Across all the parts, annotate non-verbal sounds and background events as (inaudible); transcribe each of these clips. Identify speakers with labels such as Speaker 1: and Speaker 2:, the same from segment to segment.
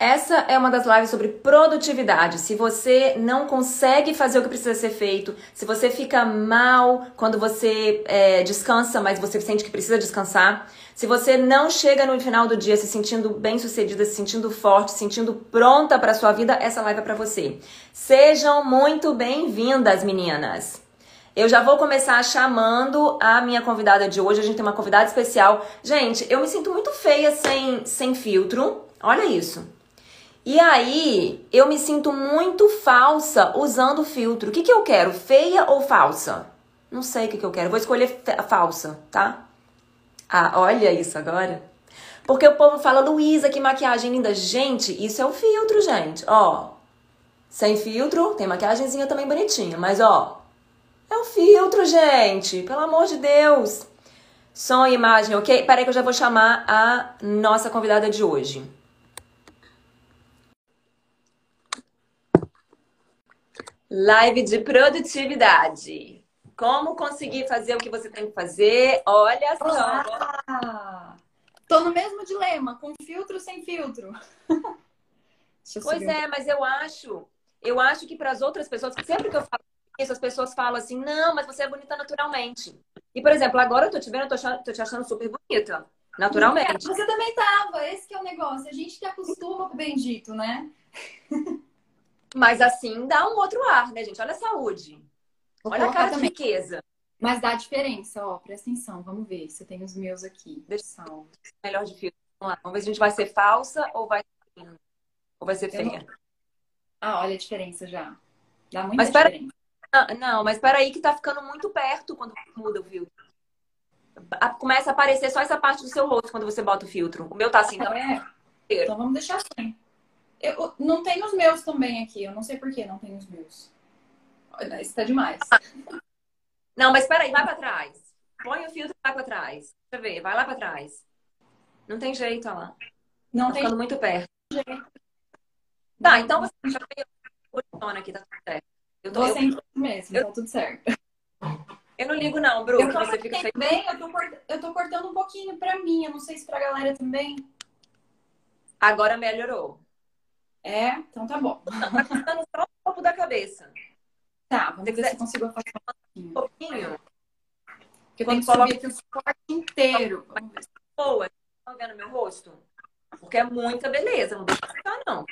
Speaker 1: Essa é uma das lives sobre produtividade. Se você não consegue fazer o que precisa ser feito, se você fica mal quando você é, descansa, mas você sente que precisa descansar, se você não chega no final do dia se sentindo bem sucedida, se sentindo forte, se sentindo pronta para sua vida, essa live é para você. Sejam muito bem-vindas, meninas. Eu já vou começar chamando a minha convidada de hoje. A gente tem uma convidada especial. Gente, eu me sinto muito feia sem, sem filtro. Olha isso. E aí, eu me sinto muito falsa usando filtro. O que, que eu quero? Feia ou falsa? Não sei o que, que eu quero. Vou escolher falsa, tá? Ah, olha isso agora. Porque o povo fala, Luísa, que maquiagem linda. Gente, isso é o filtro, gente. Ó, sem filtro, tem maquiagemzinha também bonitinha. Mas, ó, é o filtro, gente. Pelo amor de Deus. Som e imagem, ok? Peraí que eu já vou chamar a nossa convidada de hoje. Live de produtividade. Como conseguir fazer o que você tem que fazer? Olha só.
Speaker 2: Olá. Tô no mesmo dilema, com filtro ou sem filtro. (laughs)
Speaker 1: pois é, mas eu acho, eu acho que para as outras pessoas, sempre que eu falo isso, as pessoas falam assim, não, mas você é bonita naturalmente. E, por exemplo, agora eu tô te vendo, eu tô, achando, tô te achando super bonita. Naturalmente.
Speaker 2: Você também tava, esse que é o negócio. A gente que acostuma com o bendito, né? (laughs)
Speaker 1: Mas assim dá um outro ar, né, gente? Olha a saúde. Vou Olha a cara também. de riqueza.
Speaker 2: Mas dá diferença, ó. Presta atenção, vamos ver se eu tenho os meus aqui.
Speaker 1: Deixa salvo. Melhor de filtro. Vamos lá. Vamos ver se a gente vai ser falsa ou vai ou vai ser feia. Não...
Speaker 2: Ah, olha a diferença já. Dá muita mas diferença.
Speaker 1: Pera... Não, mas peraí que tá ficando muito perto quando muda o filtro. Começa a aparecer só essa parte do seu rosto quando você bota o filtro. O meu tá assim,
Speaker 2: então. É. Então vamos deixar assim. Eu, não tem os meus também aqui. Eu não sei por que não tem os meus. Isso tá demais.
Speaker 1: Não, mas peraí, vai pra trás. Põe o filtro e vai pra trás. Deixa eu ver, vai lá pra trás. Não tem jeito, olha lá. Não tá tem ficando muito perto. Jeito. Tá, então você já fez o aqui, tá tudo certo.
Speaker 2: Eu tô, você eu... mesmo, eu... tá tudo certo.
Speaker 1: Eu não ligo não, Bruno. Eu tô, você fica
Speaker 2: feio. bem, eu, tô cort... eu tô cortando um pouquinho pra mim. Eu não sei se pra galera também.
Speaker 1: Agora melhorou.
Speaker 2: É? Então tá bom.
Speaker 1: Tá cortando só o topo da cabeça.
Speaker 2: Tá, vamos ver se eu consigo afastar um pouquinho. Porque eu tenho que subir aqui o suporte inteiro.
Speaker 1: Boa, tá vendo meu rosto? Porque é muita beleza, não deixa ficar, não.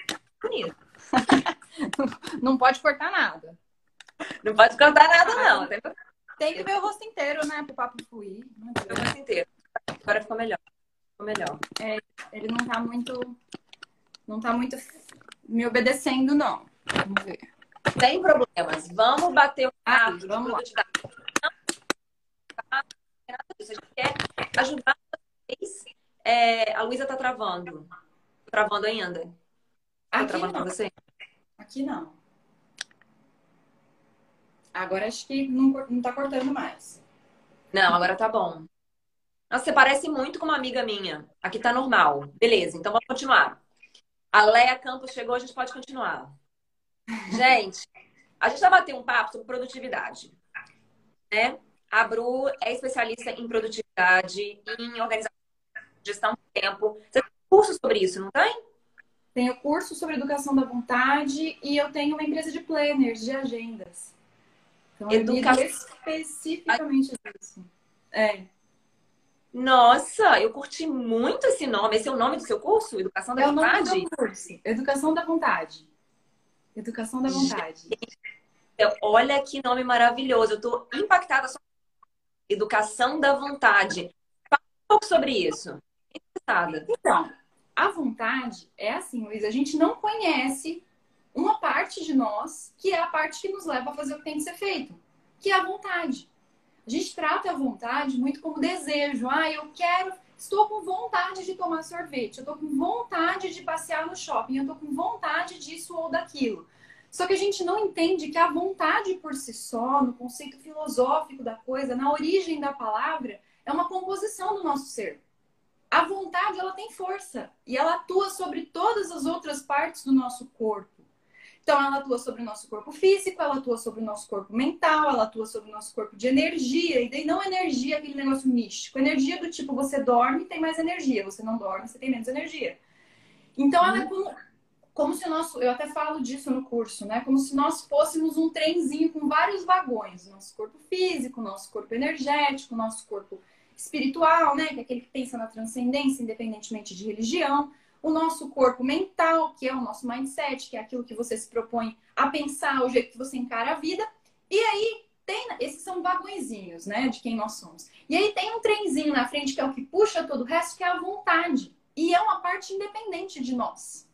Speaker 1: Bonito. (laughs)
Speaker 2: não pode cortar nada.
Speaker 1: Não pode cortar nada, não.
Speaker 2: Tem, Tem que ver o rosto inteiro, né? Pro papo fluir.
Speaker 1: O rosto inteiro. Agora ficou melhor. Ficou melhor.
Speaker 2: É, ele não tá muito. Não tá muito me obedecendo, não. Vamos ver.
Speaker 1: Sem problemas. Vamos bater o ah, vamos lá. A gente quer ajudar vocês. É, a Luísa tá travando. Tá travando ainda.
Speaker 2: Tá Aqui travando não. você? Aqui não. Agora acho que não, não tá cortando mais.
Speaker 1: Não, agora tá bom. Nossa, você parece muito com uma amiga minha. Aqui tá normal. Beleza, então vamos continuar. A Leia Campos chegou, a gente pode continuar. Gente, a gente vai bater um papo sobre produtividade. Né? A Bru é especialista em produtividade, em organização, gestão do tempo. Você tem curso sobre isso, não tem?
Speaker 2: Tenho curso sobre educação da vontade e eu tenho uma empresa de planners, de agendas. Então, educação especificamente disso. É.
Speaker 1: Nossa, eu curti muito esse nome. Esse é o nome do seu curso? Educação da é Vontade?
Speaker 2: O nome do curso. Educação da Vontade. Educação da Vontade. Gente,
Speaker 1: olha que nome maravilhoso. Eu tô impactada. Só... Educação da Vontade. Fala um pouco sobre isso.
Speaker 2: Interessada. Então, a vontade é assim, Luiz. A gente não conhece uma parte de nós que é a parte que nos leva a fazer o que tem que ser feito, que é a vontade. A gente trata a vontade muito como desejo. Ah, eu quero, estou com vontade de tomar sorvete, eu estou com vontade de passear no shopping, eu estou com vontade disso ou daquilo. Só que a gente não entende que a vontade por si só, no conceito filosófico da coisa, na origem da palavra, é uma composição do nosso ser. A vontade, ela tem força e ela atua sobre todas as outras partes do nosso corpo. Então, ela atua sobre o nosso corpo físico, ela atua sobre o nosso corpo mental, ela atua sobre o nosso corpo de energia. E daí não energia, aquele negócio místico. Energia do tipo, você dorme, tem mais energia. Você não dorme, você tem menos energia. Então, ela é como como se nosso, eu até falo disso no curso, né? Como se nós fôssemos um trenzinho com vários vagões, nosso corpo físico, nosso corpo energético, nosso corpo espiritual, né? Que é aquele que pensa na transcendência, independentemente de religião, o nosso corpo mental, que é o nosso mindset, que é aquilo que você se propõe a pensar, o jeito que você encara a vida. E aí tem, esses são vagõezinhos, né, de quem nós somos. E aí tem um trenzinho na frente que é o que puxa todo o resto, que é a vontade. E é uma parte independente de nós.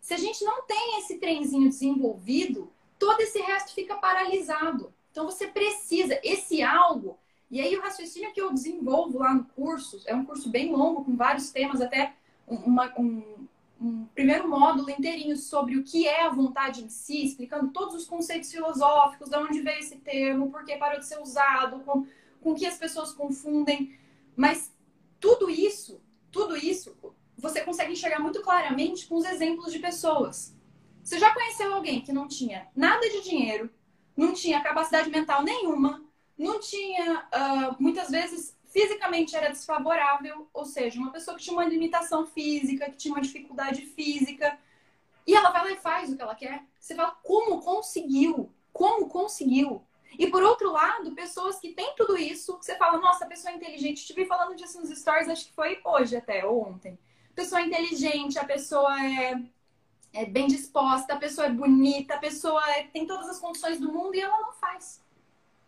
Speaker 2: Se a gente não tem esse trenzinho desenvolvido, todo esse resto fica paralisado. Então você precisa, esse algo. E aí o raciocínio que eu desenvolvo lá no curso, é um curso bem longo, com vários temas, até uma, um, um primeiro módulo inteirinho sobre o que é a vontade em si, explicando todos os conceitos filosóficos, de onde veio esse termo, por que parou de ser usado, com, com que as pessoas confundem. Mas tudo isso, tudo isso, você consegue enxergar muito claramente com os exemplos de pessoas. Você já conheceu alguém que não tinha nada de dinheiro, não tinha capacidade mental nenhuma, não tinha, uh, muitas vezes, fisicamente era desfavorável, ou seja, uma pessoa que tinha uma limitação física, que tinha uma dificuldade física, e ela vai lá e faz o que ela quer. Você fala, como conseguiu? Como conseguiu? E por outro lado, pessoas que têm tudo isso, que você fala, nossa, pessoa é inteligente. Estive falando disso nos stories, acho que foi hoje até, ou ontem pessoa é inteligente, a pessoa é, é bem disposta, a pessoa é bonita, a pessoa é, tem todas as condições do mundo e ela não faz.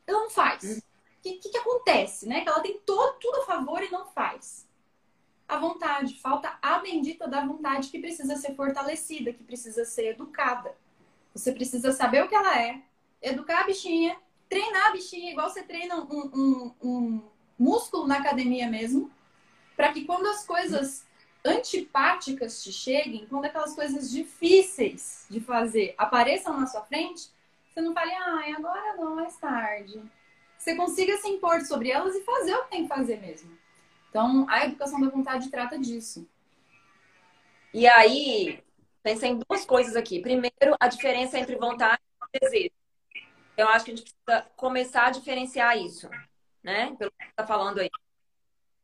Speaker 2: Ela não faz. Que, que, que, acontece, né? Que ela tem todo, tudo a favor e não faz. A vontade. Falta a bendita da vontade que precisa ser fortalecida, que precisa ser educada. Você precisa saber o que ela é, educar a bichinha, treinar a bichinha, igual você treina um, um, um músculo na academia mesmo, para que quando as coisas antipáticas te cheguem, quando aquelas coisas difíceis de fazer apareçam na sua frente, você não fale, ai, agora não, mais tarde. Você consiga se impor sobre elas e fazer o que tem que fazer mesmo. Então, a educação da vontade trata disso.
Speaker 1: E aí, pensei em duas coisas aqui. Primeiro, a diferença entre vontade e desejo. Eu acho que a gente precisa começar a diferenciar isso, né? Pelo que você está falando aí.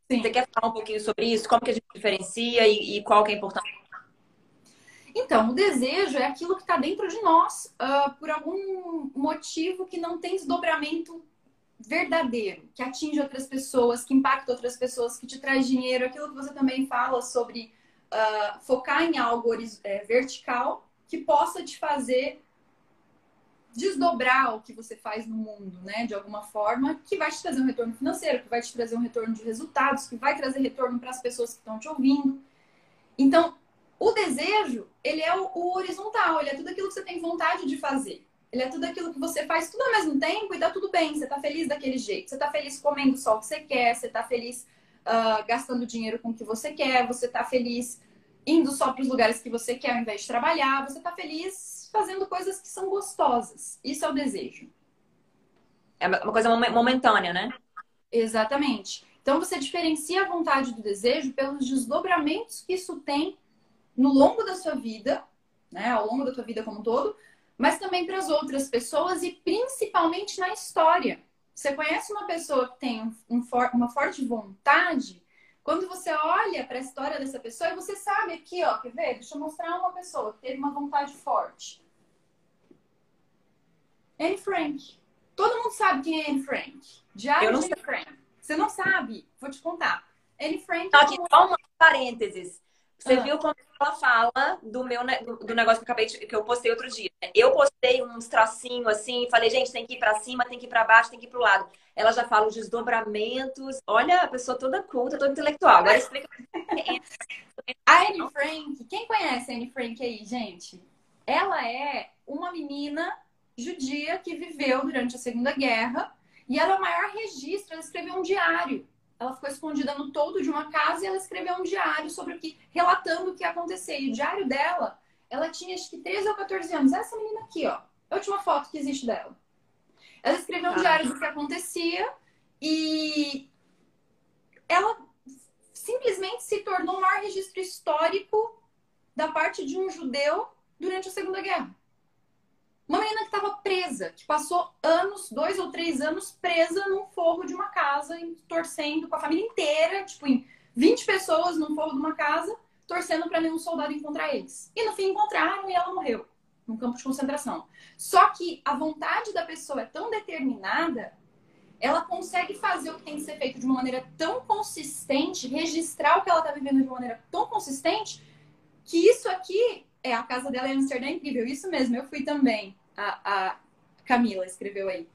Speaker 1: Sim. Você quer falar um pouquinho sobre isso? Como que a gente diferencia e, e qual que é a importância?
Speaker 2: Então, o desejo é aquilo que está dentro de nós uh, por algum motivo que não tem desdobramento verdadeiro, que atinge outras pessoas, que impacta outras pessoas, que te traz dinheiro. Aquilo que você também fala sobre uh, focar em algo é, vertical que possa te fazer desdobrar o que você faz no mundo, né, de alguma forma, que vai te trazer um retorno financeiro, que vai te trazer um retorno de resultados, que vai trazer retorno para as pessoas que estão te ouvindo. Então, o desejo, ele é o, o, horizontal, ele é tudo aquilo que você tem vontade de fazer. Ele é tudo aquilo que você faz tudo ao mesmo tempo e dá tudo bem, você tá feliz daquele jeito. Você tá feliz comendo só o que você quer, você tá feliz uh, gastando dinheiro com o que você quer, você tá feliz indo só para os lugares que você quer ao invés de trabalhar, você tá feliz fazendo coisas que são gostosas. Isso é o desejo.
Speaker 1: É uma coisa momentânea, né?
Speaker 2: Exatamente. Então você diferencia a vontade do desejo pelos desdobramentos que isso tem no longo da sua vida, né, ao longo da sua vida como um todo, mas também para as outras pessoas e principalmente na história. Você conhece uma pessoa que tem um, um, uma forte vontade, quando você olha para a história dessa pessoa e você sabe aqui, ó, quer ver? Deixa eu mostrar uma pessoa que teve uma vontade forte. Anne Frank. Todo mundo sabe quem é Anne Frank. Diário de Anne sei. Frank. Você não sabe? Vou te contar. Anne Frank.
Speaker 1: Tá aqui, só um parênteses. Você ah. viu como ela fala do meu do, negócio que eu acabei de, que eu postei outro dia. Eu postei uns tracinhos assim, falei, gente, tem que ir para cima, tem que ir para baixo, tem que ir pro lado. Ela já fala os desdobramentos. Olha, a pessoa toda culta, toda intelectual. Agora explica.
Speaker 2: a Anne Frank, quem conhece a Anne Frank aí, gente? Ela é uma menina judia que viveu durante a Segunda Guerra e ela é o maior registro. Ela escreveu um diário. Ela ficou escondida no todo de uma casa e ela escreveu um diário sobre o que, relatando o que ia acontecer. E o diário dela, ela tinha acho que 13 ou 14 anos. Essa menina aqui, ó. A última foto que existe dela. Ela escreveu um ah. diário do que acontecia e ela simplesmente se tornou o maior registro histórico da parte de um judeu durante a Segunda Guerra. Uma menina que estava presa, que passou anos, dois ou três anos, presa num forro de uma casa, torcendo com a família inteira, tipo, em 20 pessoas num forro de uma casa, torcendo para nenhum soldado encontrar eles. E no fim encontraram e ela morreu num campo de concentração. Só que a vontade da pessoa é tão determinada, ela consegue fazer o que tem que ser feito de uma maneira tão consistente, registrar o que ela está vivendo de uma maneira tão consistente, que isso aqui é a casa dela em Amsterdã é incrível. Isso mesmo, eu fui também. A, a Camila escreveu aí.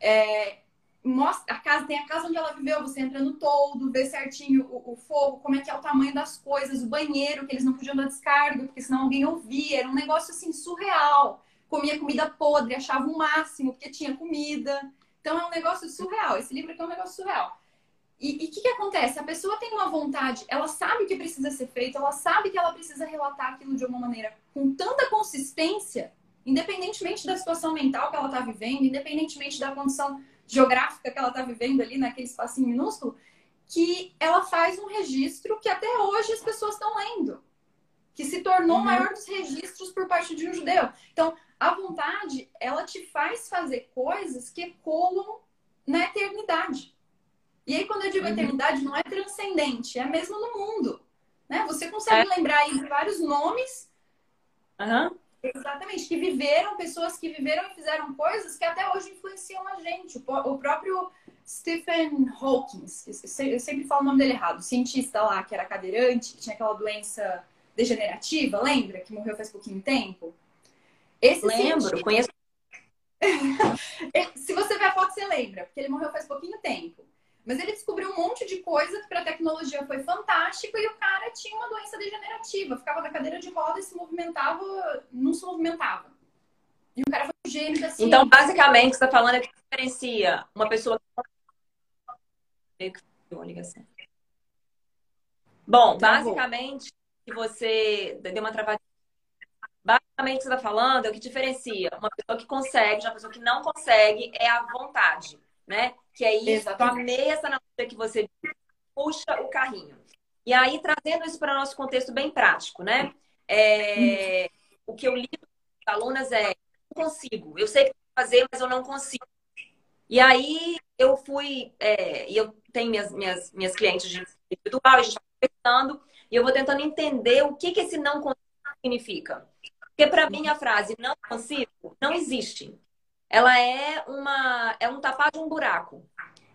Speaker 2: É, mostra a casa, tem a casa onde ela viveu, você entra no todo, vê certinho o, o, fogo, como é que é o tamanho das coisas, o banheiro, que eles não podiam dar descarga, porque senão alguém ouvia, era um negócio assim surreal. Comia comida podre, achava o máximo, porque tinha comida. Então é um negócio surreal. Esse livro aqui é um negócio surreal. E o que, que acontece? A pessoa tem uma vontade, ela sabe o que precisa ser feito, ela sabe que ela precisa relatar aquilo de alguma maneira com tanta consistência, independentemente da situação mental que ela está vivendo, independentemente da condição geográfica que ela está vivendo ali naquele espacinho minúsculo, que ela faz um registro que até hoje as pessoas estão lendo, que se tornou uhum. o maior dos registros por parte de um judeu. Então, a vontade, ela te faz fazer coisas que ecoam na eternidade. E aí, quando eu digo uhum. eternidade, não é transcendente, é mesmo no mundo. Né? Você consegue é. lembrar aí de vários nomes
Speaker 1: uhum.
Speaker 2: Exatamente, que viveram, pessoas que viveram e fizeram coisas que até hoje influenciam a gente. O próprio Stephen Hawking, eu sempre falo o nome dele errado, o cientista lá que era cadeirante, que tinha aquela doença degenerativa, lembra? Que morreu faz pouquinho tempo.
Speaker 1: Esse Lembro, cientista... conheço. (laughs)
Speaker 2: Se você ver a foto, você lembra, porque ele morreu faz pouquinho tempo. Mas ele descobriu um monte de coisa que para a tecnologia foi fantástico e o cara tinha uma doença degenerativa, ficava na cadeira de roda e se movimentava, não se movimentava. E o cara foi um gênio da ciência.
Speaker 1: Então, basicamente, você está falando é que diferencia uma pessoa que Bom, basicamente, se você deu uma travadinha. Basicamente, o que você está falando é o que diferencia uma pessoa que consegue de uma pessoa que não consegue é a vontade, né? que é isso, Exatamente. a mesa na que você puxa o carrinho. E aí, trazendo isso para o nosso contexto bem prático, né? É, o que eu lido com as alunas é, não consigo, eu sei que fazer, mas eu não consigo. E aí, eu fui, é, e eu tenho minhas, minhas, minhas clientes de individual, a gente está conversando, e eu vou tentando entender o que, que esse não consigo significa. Porque para mim a frase não consigo não existe ela é uma é um tapar de um buraco.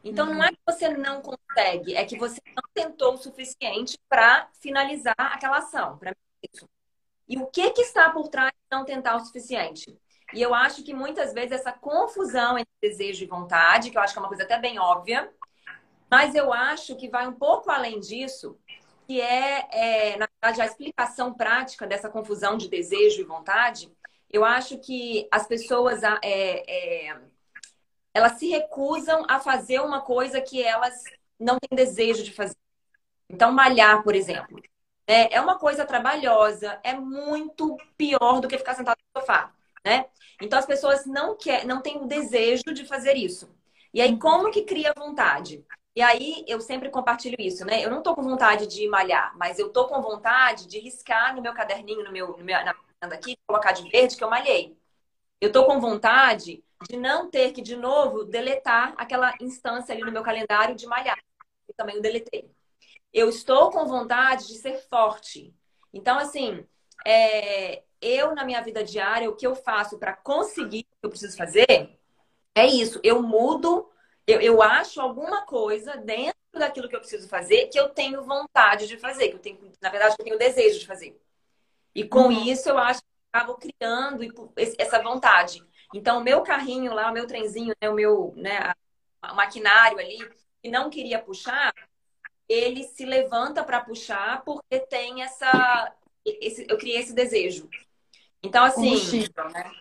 Speaker 1: Então uhum. não é que você não consegue, é que você não tentou o suficiente para finalizar aquela ação, para isso. E o que que está por trás de não tentar o suficiente? E eu acho que muitas vezes essa confusão entre desejo e vontade, que eu acho que é uma coisa até bem óbvia, mas eu acho que vai um pouco além disso, que é, é na verdade, a explicação prática dessa confusão de desejo e vontade eu acho que as pessoas é, é, elas se recusam a fazer uma coisa que elas não têm desejo de fazer. Então, malhar, por exemplo, né? é uma coisa trabalhosa, é muito pior do que ficar sentado no sofá, né? Então, as pessoas não quer, não têm o desejo de fazer isso. E aí, como que cria vontade? E aí, eu sempre compartilho isso, né? Eu não tô com vontade de malhar, mas eu tô com vontade de riscar no meu caderninho, no meu, no meu na aqui, colocar de verde, que eu malhei. Eu tô com vontade de não ter que, de novo, deletar aquela instância ali no meu calendário de malhar. Eu também o deletei. Eu estou com vontade de ser forte. Então, assim, é, eu, na minha vida diária, o que eu faço para conseguir o que eu preciso fazer é isso. Eu mudo, eu, eu acho alguma coisa dentro daquilo que eu preciso fazer que eu tenho vontade de fazer, que eu tenho, na verdade, eu tenho desejo de fazer. E com uhum. isso eu acho que eu acabo criando essa vontade. Então, o meu carrinho lá, o meu trenzinho, né, o meu né, o maquinário ali, que não queria puxar, ele se levanta para puxar porque tem essa. Esse, eu criei esse desejo. Então, assim.
Speaker 2: Combustível, né?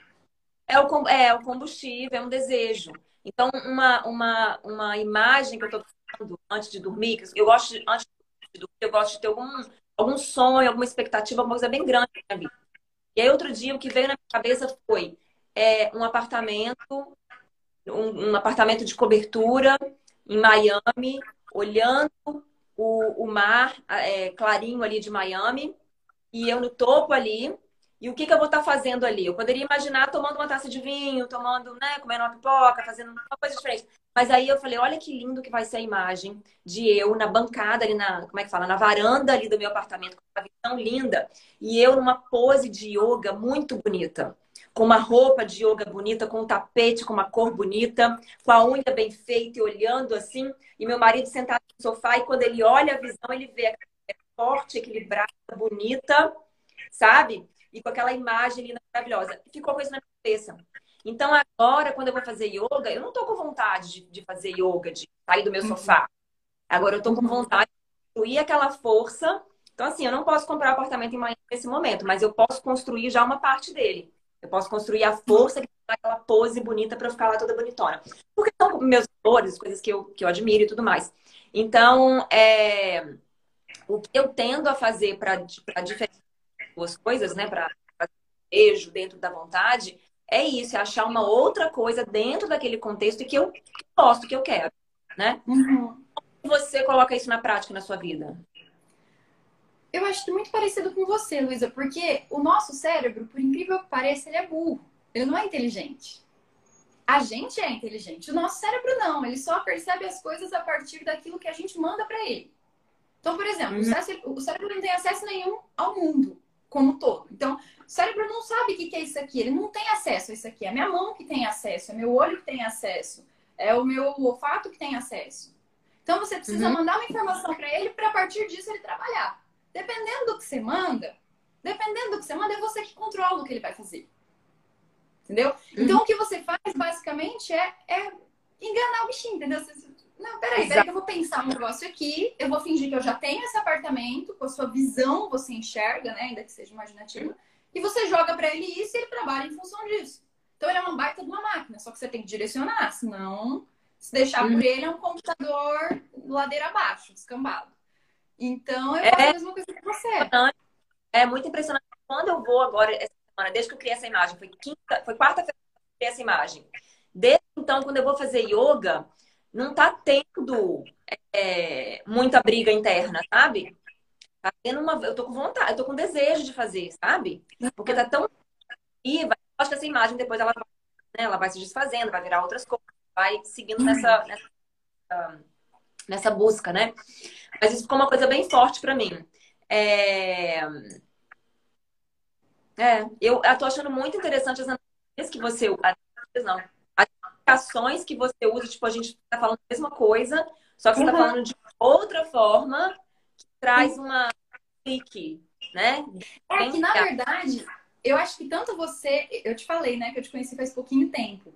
Speaker 1: É o, é o combustível, é um desejo. Então, uma, uma, uma imagem que eu estou falando antes de dormir, eu gosto de, antes de dormir, eu gosto de ter algum, algum sonho, alguma expectativa, alguma coisa bem grande na minha vida. E aí, outro dia, o que veio na minha cabeça foi é, um apartamento, um, um, apartamento de cobertura em Miami, olhando o, o mar é, clarinho ali de Miami, e eu no topo ali, E o que, que eu vou estar tá fazendo ali? Eu poderia imaginar tomando uma taça de vinho, tomando, né, comendo uma pipoca, fazendo uma coisa diferente. Mas aí eu falei, olha que lindo que vai ser a imagem de eu na bancada ali na, como é que fala, na varanda ali do meu apartamento, com uma visão linda, e eu numa pose de yoga muito bonita com uma roupa de yoga bonita, com um tapete com uma cor bonita, com a unha bem feita e olhando assim, e meu marido sentado no sofá, e quando ele olha a visão, ele vê a forte, equilibrada, bonita, sabe? E com aquela imagem linda, maravilhosa. Ficou com isso na minha cabeça. Então, agora, quando eu vou fazer yoga, eu não tô com vontade de, de fazer yoga, de sair do meu sofá. Agora, eu tô com vontade de construir aquela força. Então, assim, eu não posso comprar um apartamento em Miami nesse momento, mas eu posso construir já uma parte dele. Eu posso construir a força que dá aquela pose bonita para eu ficar lá toda bonitona. Porque são meus valores, coisas que eu, que eu admiro e tudo mais. Então, é, o que eu tendo a fazer para diferenciar duas coisas, né? Para desejo dentro da vontade, é isso, é achar uma outra coisa dentro daquele contexto que eu gosto, que eu quero, né? Uhum. Como você coloca isso na prática na sua vida?
Speaker 2: Eu acho muito parecido com você, Luísa, porque o nosso cérebro, por incrível que pareça, ele é burro. Ele não é inteligente. A gente é inteligente. O nosso cérebro não. Ele só percebe as coisas a partir daquilo que a gente manda para ele. Então, por exemplo, uhum. o, cérebro, não tem acesso nenhum ao mundo como um todo. Então, o cérebro não sabe o que é isso aqui. Ele não tem acesso a isso aqui. É a minha mão que tem acesso, é meu olho que tem acesso, é o meu olfato que tem acesso. Então, você precisa uhum. mandar uma informação para ele para a partir disso ele trabalhar. Dependendo do que você manda, dependendo do que você manda, é você que controla o que ele vai fazer. Entendeu? Uhum. Então, o que você faz, basicamente, é, é enganar o bichinho, entendeu? Você, não, peraí, peraí, que eu vou pensar um negócio aqui, eu vou fingir que eu já tenho esse apartamento, com a sua visão, você enxerga, né? Ainda que seja imaginativo, e você joga para ele isso e ele trabalha em função disso. Então, ele é uma baita de uma máquina, só que você tem que direcionar, senão, se deixar por uhum. ele, é um computador ladeira abaixo, descambado. Então, eu faço é, a mesma coisa que você.
Speaker 1: É muito impressionante. Quando eu vou agora, essa semana, desde que eu criei essa imagem, foi, quinta, foi quarta-feira que eu criei essa imagem. Desde então, quando eu vou fazer yoga, não tá tendo é, muita briga interna, sabe? Tá tendo uma. Eu tô com vontade, eu tô com desejo de fazer, sabe? Porque tá tão. E acho que essa imagem depois ela vai, né, ela vai se desfazendo, vai virar outras coisas, vai seguindo nessa, nessa, nessa busca, né? Mas isso ficou uma coisa bem forte para mim. É... é, eu, eu tô achando muito interessante as analogias que você. Não, aplicações que você usa, tipo, a gente tá falando a mesma coisa, só que você tá uhum. tá falando de outra forma que traz uma clique, né?
Speaker 2: É que, na verdade, eu acho que tanto você, eu te falei, né, que eu te conheci faz pouquinho tempo.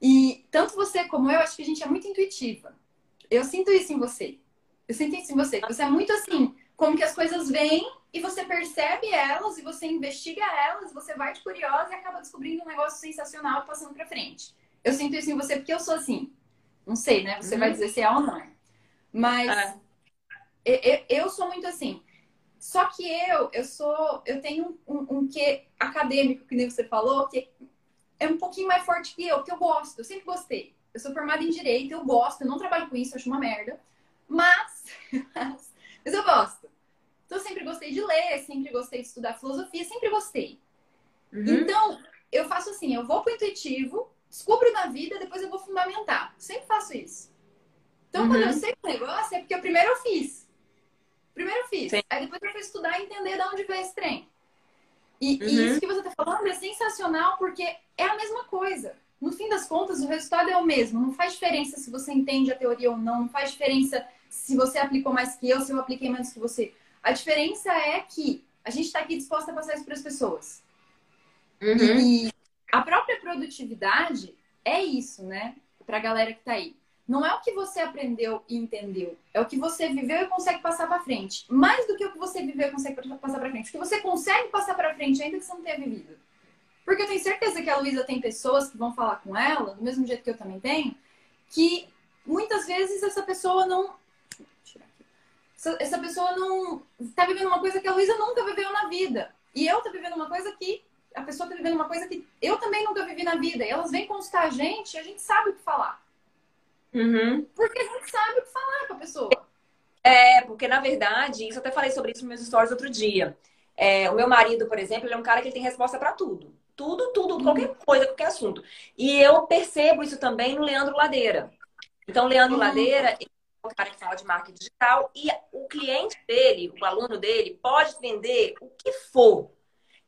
Speaker 2: E tanto você como eu, acho que a gente é muito intuitiva. Eu sinto isso em você. Eu sinto isso em você. Você é muito assim, como que as coisas vêm e você percebe elas e você investiga elas, você vai de curiosa e acaba descobrindo um negócio sensacional passando pra frente. Eu sinto isso em você porque eu sou assim. Não sei, né? Você uhum. vai dizer se é ou não. Mas é. eu, eu, sou muito assim. Só que eu, eu sou, eu tenho um, um, um que acadêmico, que nem você falou, que é um pouquinho mais forte que eu, que eu gosto, eu sempre gostei. Eu sou formada em direito, eu gosto, eu não trabalho com isso, eu acho uma merda. Mas, (laughs) mas eu gosto. Então, eu sempre gostei de ler, sempre gostei de estudar filosofia, sempre gostei. Uhum. Então, eu faço assim, eu vou pro intuitivo, descubro na vida, depois eu vou fundamentar. sempre faço isso. Então, uhum. quando eu uhum. sei o negócio, é porque eu primeiro eu fiz. Primeiro eu fiz. Sim. Aí depois eu fui estudar e entender de onde veio esse trem. E, uhum. e, isso que você tá falando é sensacional, porque é a mesma coisa. No fim das contas, o resultado é o mesmo. Não faz diferença se você entende a teoria ou não. Não faz diferença se você aplicou mais que eu, se eu apliquei menos que você. A diferença é que a gente está aqui disposta a passar isso para as pessoas. Uhum. E a própria produtividade é isso, né? Para a galera que está aí. Não é o que você aprendeu e entendeu, é o que você viveu e consegue passar para frente. Mais do que o que você viveu e consegue passar para frente. O que você consegue passar para frente ainda que você não tenha vivido. Porque eu tenho certeza que a Luísa tem pessoas que vão falar com ela, do mesmo jeito que eu também tenho, que muitas vezes essa pessoa não essa pessoa não está vivendo uma coisa que a Luísa nunca viveu na vida. E eu tô vivendo uma coisa que a pessoa tá vivendo uma coisa que eu também nunca vivi na vida. E elas vêm consultar a gente e a gente sabe o que falar. Uhum. Porque a gente sabe o que falar com a pessoa.
Speaker 1: É, porque na verdade, isso eu até falei sobre isso nos meus stories outro dia. É, o meu marido, por exemplo, ele é um cara que tem resposta para tudo. Tudo, tudo, uhum. qualquer coisa, qualquer assunto. E eu percebo isso também no Leandro Ladeira. Então, Leandro uhum. Ladeira é um cara que fala de marketing digital e o cliente dele, o aluno dele, pode vender o que for.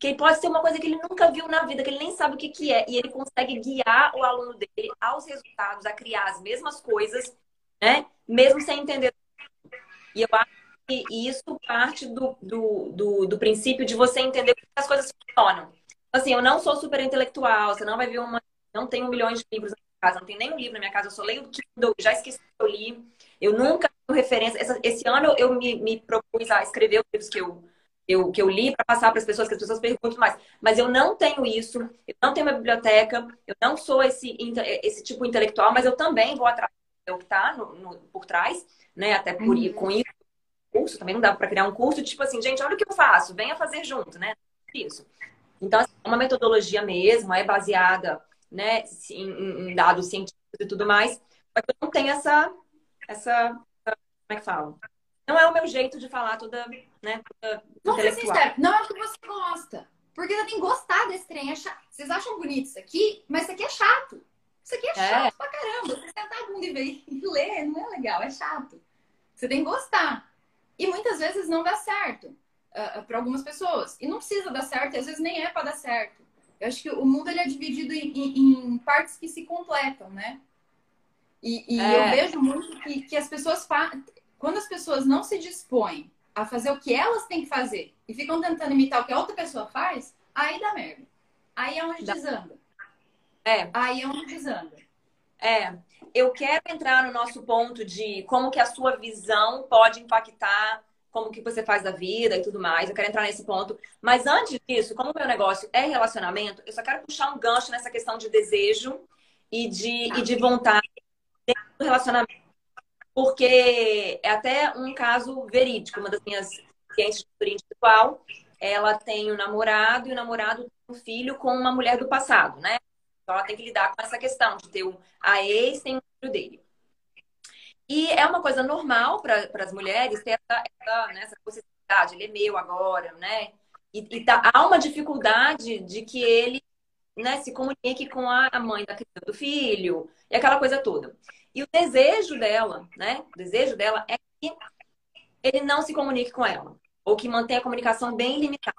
Speaker 1: Que pode ser uma coisa que ele nunca viu na vida, que ele nem sabe o que, que é. E ele consegue guiar o aluno dele aos resultados, a criar as mesmas coisas, né? Mesmo sem entender. E eu acho que isso parte do, do, do, do princípio de você entender como as coisas funcionam. Assim, eu não sou super intelectual, você não vai ver uma. Não tenho milhões de livros na minha casa, não tem nenhum livro na minha casa, eu só leio do Kindle, já esqueci que eu li. Eu nunca tenho referência. Esse ano eu me, me propus a escrever os livros que eu, eu, que eu li para passar para as pessoas, que as pessoas perguntam mais. Mas eu não tenho isso, eu não tenho uma biblioteca, eu não sou esse, esse tipo intelectual, mas eu também vou atrás do que está por trás, né? Até por uhum. com isso, curso, também não dá para criar um curso, tipo assim, gente, olha o que eu faço, venha fazer junto, né? Isso. Então, assim, é uma metodologia mesmo, é baseada né, em, em, dados científicos e tudo mais, mas eu não tenho essa, essa, como é que fala? Não é o meu jeito de falar toda, né, toda
Speaker 2: Vamos ser sincero, não é o que você gosta. Porque você tem que gostar desse trem. É chato. Vocês acham bonito isso aqui, mas isso aqui é chato. Isso aqui é, é. chato pra caramba. Você sentar a bunda e ver e ler não é legal, é chato. Você tem que gostar. E muitas vezes não dá certo uh, ah, ah, para algumas pessoas. E não precisa dar certo, e às vezes nem é para dar certo. Eu acho que o mundo ele é dividido em, em, em partes que se completam, né? E, e é. eu vejo muito que, que as pessoas. Quando as pessoas não se dispõem a fazer o que elas têm que fazer e ficam tentando imitar o que a outra pessoa faz, aí dá merda. Aí é onde desanda.
Speaker 1: É.
Speaker 2: Aí é onde desanda.
Speaker 1: É, eu quero entrar no nosso ponto de como que a sua visão pode impactar como que você faz da vida e tudo mais. Eu quero entrar nesse ponto. Mas antes disso, como o meu negócio é relacionamento, eu só quero puxar um gancho nessa questão de desejo e de, e de vontade dentro do relacionamento. Porque é até um caso verídico. Uma das minhas clientes de turismo individual, ela tem um namorado e o namorado tem um filho com uma mulher do passado, né? Então ela tem que lidar com essa questão de ter um, a ex tem um filho dele. E é uma coisa normal para as mulheres ter essa, essa, né, essa possibilidade, ele é meu agora, né? E, e tá, há uma dificuldade de que ele né, se comunique com a mãe da do filho, e aquela coisa toda. E o desejo dela, né? O desejo dela é que ele não se comunique com ela, ou que mantenha a comunicação bem limitada,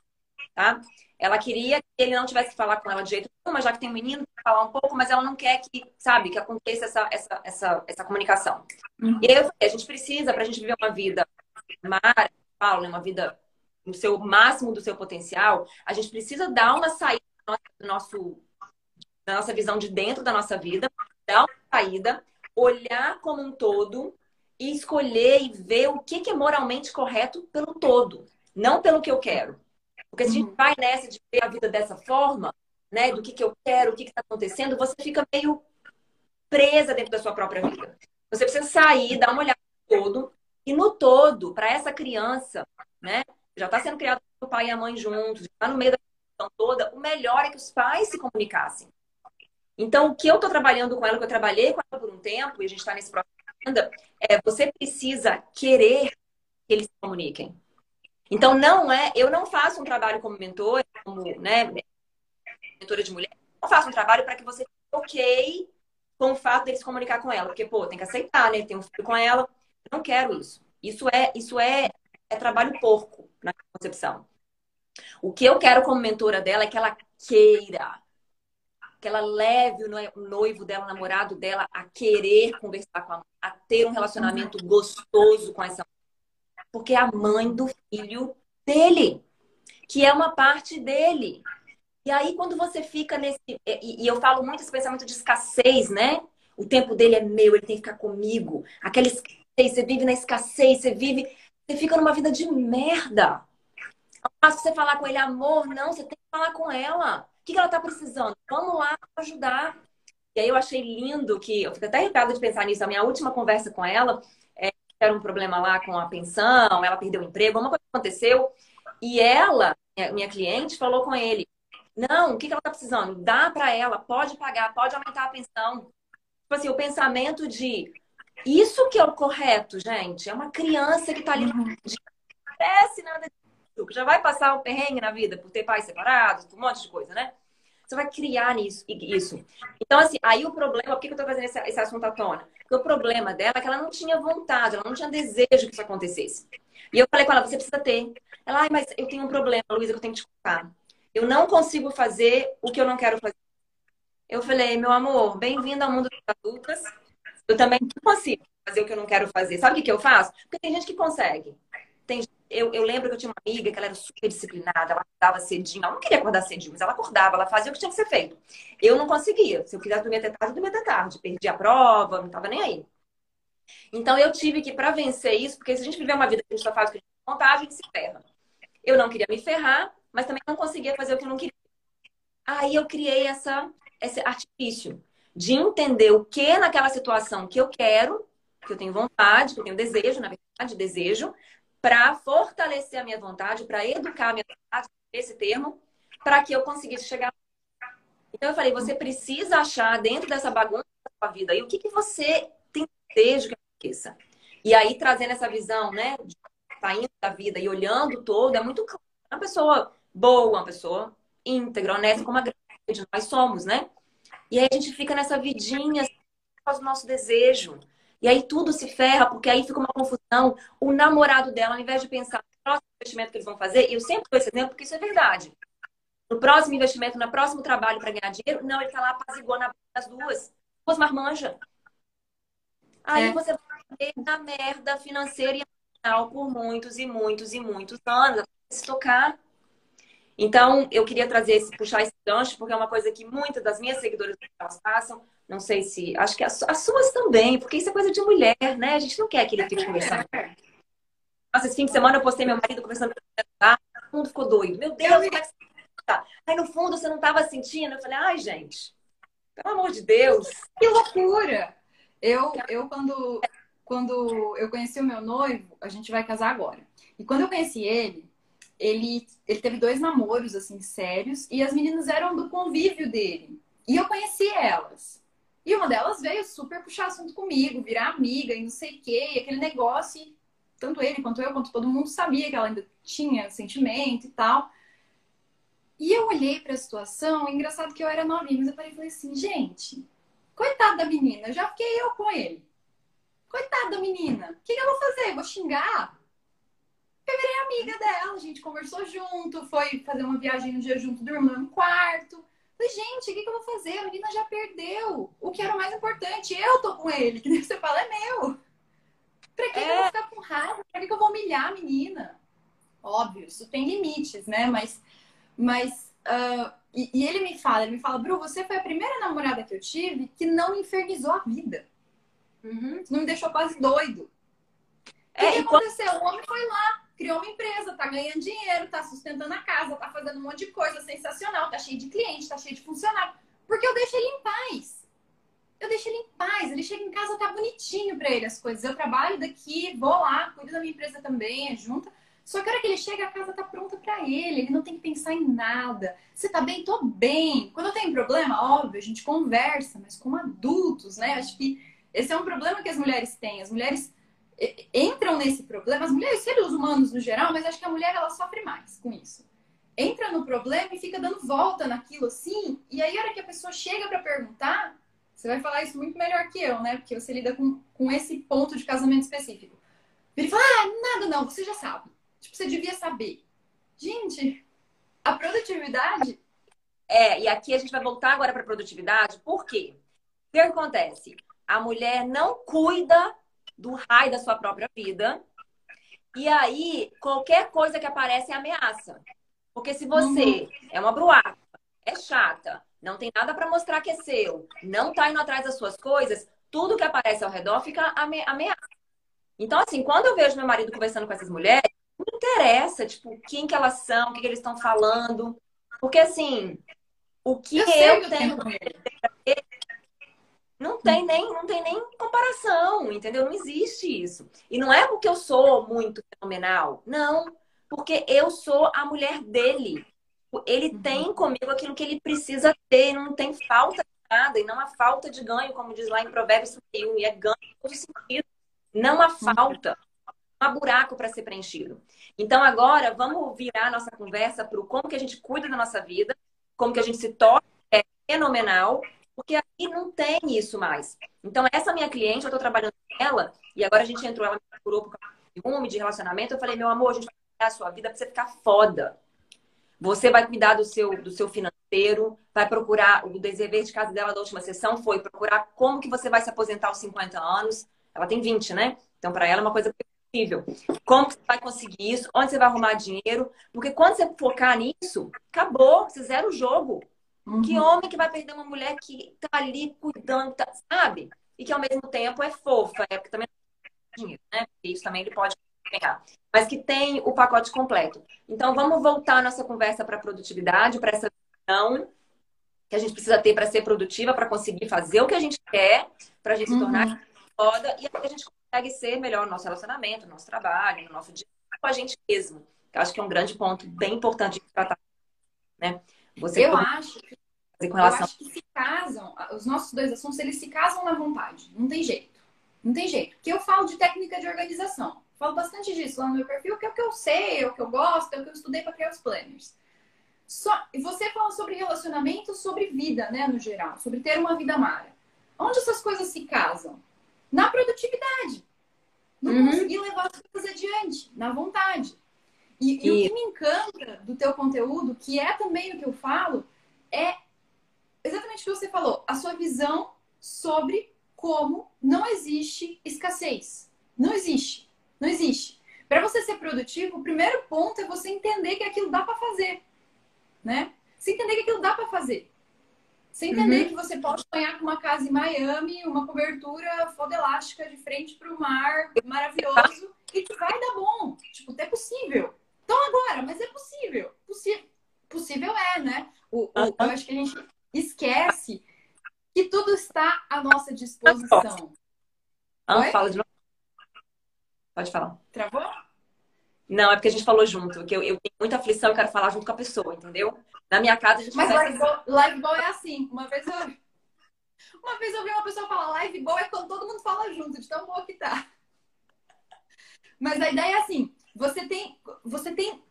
Speaker 1: tá? Ela queria que ele não tivesse que falar com ela de jeito nenhum, mas já que tem um menino, falar um pouco, mas ela não quer que, sabe, que aconteça essa, essa, essa, essa comunicação. Uhum. E aí eu falei, a gente precisa, para a gente viver uma vida mara, Paulo, né, uma vida no seu máximo do seu potencial, a gente precisa dar uma saída do nosso, da nossa visão de dentro da nossa vida, dar uma saída, olhar como um todo e escolher e ver o que é moralmente correto pelo todo, não pelo que eu quero. Porque se a gente uhum. vai nessa de ver a vida dessa forma, né, do que, que eu quero, o que está acontecendo, você fica meio presa dentro da sua própria vida. Você precisa sair, dar uma olhada no todo, e no todo, para essa criança, né, já está sendo criado o pai e a mãe juntos, está no meio da questão toda, o melhor é que os pais se comunicassem. Então, o que eu estou trabalhando com ela, que eu trabalhei com ela por um tempo, e a gente está nesse processo ainda, é você precisa querer que eles se comuniquem. Então, não é, eu não faço um trabalho como mentor, como, né, mentora de mulher, não faço um trabalho para que você ok com o fato dele se comunicar com ela, porque, pô, tem que aceitar, né? Tem um filho com ela. Eu não quero isso. Isso é, isso é, é trabalho porco na concepção. O que eu quero como mentora dela é que ela queira, que ela leve o noivo dela, o namorado dela, a querer conversar com a mãe, a ter um relacionamento gostoso com essa porque é a mãe do filho dele, que é uma parte dele. E aí, quando você fica nesse. E, eu falo muito esse pensamento de escassez, né? O tempo dele é meu, ele tem que ficar comigo. Aquela escassez, você vive na escassez, você vive. Você fica numa vida de merda. Não basta você falar com ele, amor, não, você tem que falar com ela. O que ela tá precisando? Vamos lá ajudar. E aí eu achei lindo que. Eu fico até arrepiada de pensar nisso. A minha última conversa com ela, era um problema lá com a pensão, ela perdeu o emprego, uma coisa aconteceu. E ela, minha cliente, falou com ele: Não, o que ela está precisando? Dá para ela, pode pagar, pode aumentar a pensão. Tipo assim, o pensamento de isso que é o correto, gente. É uma criança que está ali. Não parece nada. Que já vai passar um perrengue na vida por ter pais separados, um monte de coisa, né? Você vai criar nisso, isso. Então, assim, aí o problema, por que eu tô fazendo esse, esse assunto à tona? Porque o problema dela é que ela não tinha vontade, ela não tinha desejo que isso acontecesse. E eu falei com ela, você precisa ter. Ela, ai, mas eu tenho um problema, Luísa, que eu tenho que te contar. Eu não consigo fazer o que eu não quero fazer. Eu falei, meu amor, bem-vindo ao mundo das adultas. Eu também não consigo fazer o que eu não quero fazer. Sabe o que, que eu faço? Porque tem gente que consegue. Eu, eu lembro que eu tinha uma amiga que ela era super disciplinada, ela acordava cedinho. Ela não queria acordar cedinho, mas ela acordava, ela fazia o que tinha que ser feito. Eu não conseguia. Se eu quisesse dormir até tarde, eu dormia até tarde. Perdi a prova, não estava nem aí. Então eu tive que, para vencer isso, porque se a gente viver uma vida que a gente só faz o que a gente vontade, a gente se ferra. Eu não queria me ferrar, mas também não conseguia fazer o que eu não queria. Aí eu criei essa, esse artifício de entender o que naquela situação que eu quero, que eu tenho vontade, que eu tenho desejo, na verdade, desejo, para fortalecer a minha vontade, para educar a minha vontade, esse termo, para que eu conseguisse chegar. Então eu falei, você precisa achar dentro dessa bagunça da sua vida aí o que, que você tem desejo que aconteça. E aí trazendo essa visão, né, de saindo da vida e olhando todo, é muito claro. Uma pessoa boa, uma pessoa íntegra, honesta, como a grande de nós somos, né? E aí a gente fica nessa vidinha faz o nosso desejo. E aí tudo se ferra, porque aí fica uma confusão. O namorado dela, ao invés de pensar no próximo investimento que eles vão fazer, e eu sempre dou esse exemplo porque isso é verdade. No próximo investimento, no próximo trabalho para ganhar dinheiro, não, ele tá lá apaziguando as duas. Duas marmanjas. Aí é. você vai ter na merda financeira e emocional por muitos e muitos e muitos anos. Se tocar. Então, eu queria trazer esse, puxar esse gancho, porque é uma coisa que muitas das minhas seguidoras passam. Não sei se. Acho que as, as, suas também, porque isso é coisa de mulher, né? A gente não quer que ele fique conversando. Nossa, esse fim de semana eu postei meu marido conversando com todo mundo ficou doido. Meu Deus, como é que você tá? Aí no fundo você não estava sentindo. Eu falei, ai, gente, pelo amor de Deus.
Speaker 2: Que loucura! Eu, eu quando, quando eu conheci o meu noivo, a gente vai casar agora. E quando eu conheci ele, ele, ele teve dois namoros, assim, sérios, e as meninas eram do convívio dele. E eu conheci elas. E uma delas veio super puxar assunto comigo, virar amiga e não sei o quê, e aquele negócio. E tanto ele quanto eu, quanto todo mundo sabia que ela ainda tinha sentimento e tal. E eu olhei para a situação, engraçado que eu era novinha, mas eu falei assim, gente, coitada da menina, já fiquei eu com ele. Coitada da menina, o que, que eu vou fazer? Vou xingar? Eu virei amiga dela, a gente conversou junto, foi fazer uma viagem um dia junto, dormiu no quarto. Gente, o que, que, eu vou fazer? A menina já perdeu. O que era o mais importante, eu tô com ele, (laughs) que você fala é meu. Pra que, é. que eu vou é. ficar com raiva? Pra que, que eu vou humilhar a menina? Óbvio, isso tem limites, né? Mas, mas uh, e, e, ele me fala, ele me fala, Bru, você foi a primeira namorada que eu tive que não me infernizou a vida. Uhum. Não me deixou quase doido. É, o que, que aconteceu? Quando... O homem foi lá, criou uma empresa, tá ganhando dinheiro, tá sustentando a casa, tá fazendo um monte de coisa sensacional, tá cheio de cliente, tá cheio de funcionário. Porque eu deixo ele em paz. Eu deixo ele em paz. Ele chega em casa, tá bonitinho para ele as coisas. Eu trabalho daqui, vou lá, cuido da minha empresa também, é junta. Só que a hora que ele chega, a casa tá pronta para ele. Ele não tem que pensar em nada. Você tá bem? Tô bem. Quando eu tenho problema, óbvio, a gente conversa, mas como adultos, né? Acho que esse é um problema que as mulheres têm. As mulheres entram nesse problema, as mulheres, seres humanos no geral, mas acho que a mulher ela sofre mais com isso. Entra no problema e fica dando volta naquilo assim, e aí a hora que a pessoa chega para perguntar, você vai falar isso muito melhor que eu, né? Porque você lida com, com esse ponto de casamento específico. Ele fala, ah, nada não, você já sabe. Tipo, você devia saber. Gente, a produtividade.
Speaker 1: É, e aqui a gente vai voltar agora para produtividade, por quê? O que acontece? A mulher não cuida do raio da sua própria vida. E aí, qualquer coisa que aparece é ameaça. Porque se você uhum. é uma bruaca, é chata, não tem nada para mostrar que é seu, não tá indo atrás das suas coisas, tudo que aparece ao redor fica ame ameaça. Então, assim, quando eu vejo meu marido conversando com essas mulheres, não interessa, tipo, quem que elas são, o que, que eles estão falando. Porque, assim, o que eu, eu tenho não tem nem, não tem nem comparação, entendeu? Não existe isso. E não é porque eu sou muito fenomenal, não, porque eu sou a mulher dele. Ele uhum. tem comigo aquilo que ele precisa ter, não tem falta de nada e não há falta de ganho, como diz lá em Provérbios 31, e é ganho em todo sentido. Não há uhum. falta. há buraco para ser preenchido. Então agora vamos virar nossa conversa para o como que a gente cuida da nossa vida, como que a gente se torna é fenomenal, porque aí não tem isso mais. Então essa minha cliente, eu estou trabalhando com ela e agora a gente entrou, ela me procurou por causa de ciúme, de relacionamento, eu falei, meu amor, a gente vai cuidar a sua vida para você ficar foda. Você vai cuidar do seu, do seu financeiro, vai procurar, o dever de casa dela da última sessão foi procurar como que você vai se aposentar aos 50 anos. Ela tem 20, né? Então, para ela é uma coisa possível. Como que você vai conseguir isso? Onde você vai arrumar dinheiro? Porque quando você focar nisso, acabou, você zera o jogo. Uhum. Que homem que vai perder uma mulher que tá ali cuidando, tá, sabe? E que ao mesmo tempo é fofa, é porque também dinheiro, né? Isso também ele pode ganhar. Mas que tem o pacote completo. Então, vamos voltar nossa conversa para produtividade, para essa visão que a gente precisa ter para ser produtiva, para conseguir fazer o que a gente quer, para a gente se tornar uhum. foda e a gente consegue ser melhor no nosso relacionamento, no nosso trabalho, no nosso dia com a gente mesmo. Eu acho que é um grande ponto bem importante de tratar. Né?
Speaker 2: Você eu acho que, relação... eu acho que se casam, os nossos dois assuntos, eles se casam na vontade. Não tem jeito. Não tem jeito. Porque eu falo de técnica de organização. Falo bastante disso lá no meu perfil, que é o que eu sei, é o que eu gosto, é o que eu estudei para criar os planners. Só, você fala sobre relacionamento, sobre vida, né, no geral, sobre ter uma vida mara. Onde essas coisas se casam? Na produtividade. Não uhum. conseguir levar as coisas adiante, na vontade. E, e, o que me encanta do teu conteúdo, que é também o que eu falo, é exatamente o que você falou, a sua visão sobre como não existe escassez. Não existe. Não existe. Para você ser produtivo, o primeiro ponto é você entender que aquilo dá para fazer, né? Você entender que aquilo dá para fazer. Você entender uhum. que você pode sonhar com uma casa em Miami, uma cobertura foda elástica de frente para o mar, maravilhoso, e que vai dar bom. Tipo, é possível. Então agora, mas é possível. Possi possível é, né? O, o, eu acho que a gente esquece que tudo está à nossa disposição.
Speaker 1: Ah, fala de novo. Pode falar.
Speaker 2: Travou?
Speaker 1: Não, é porque a gente falou junto. Que eu, eu tenho muita aflição e quero falar junto com a pessoa, entendeu? Na minha casa a gente
Speaker 2: Mas live, goal, live goal é assim. Uma vez eu. Uma vez eu vi uma pessoa falar live goal é quando todo mundo fala junto, de tão boa que tá. Mas a ideia é assim, você tem. Você tem.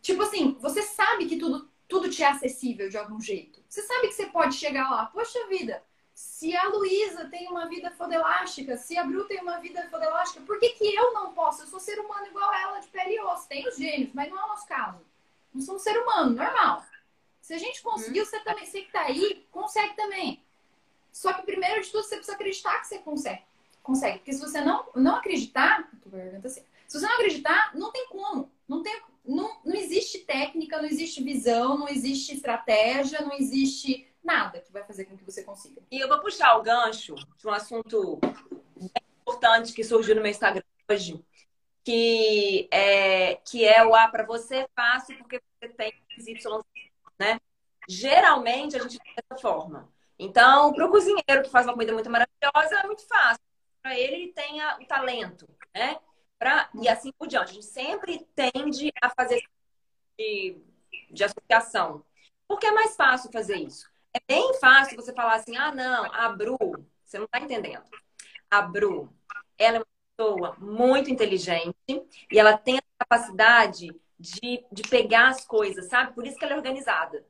Speaker 2: Tipo assim, você sabe que tudo, tudo te é acessível de algum jeito. Você sabe que você pode chegar lá, poxa vida, se a Luísa tem uma vida fodelástica, se a Bru tem uma vida fodelástica, por que, que eu não posso? Eu sou ser humano igual ela, de pele e osso. Tem os gênios, mas não é o nosso caso. Não sou um ser humano, normal. Se a gente conseguiu, hum. você também, você que tá aí, consegue também. Só que primeiro de tudo, você precisa acreditar que você consegue. Consegue. Porque se você não, não acreditar, assim, se você não acreditar, não tem como. Não, tem, não, não existe técnica, não existe visão, não existe estratégia, não existe nada que vai fazer com que você consiga.
Speaker 1: E eu vou puxar o gancho de um assunto importante que surgiu no meu Instagram hoje, que é, que é o A para você é fácil porque você tem Y, né? Geralmente a gente tem dessa forma. Então, para o cozinheiro que faz uma comida muito maravilhosa, é muito fácil. Para ele, ele tem o talento, né? Pra, e assim por diante. A gente sempre tende a fazer de, de associação. Porque é mais fácil fazer isso. É bem fácil você falar assim, ah, não, a Bru, você não está entendendo. A Bru, ela é uma pessoa muito inteligente e ela tem a capacidade de, de pegar as coisas, sabe? Por isso que ela é organizada.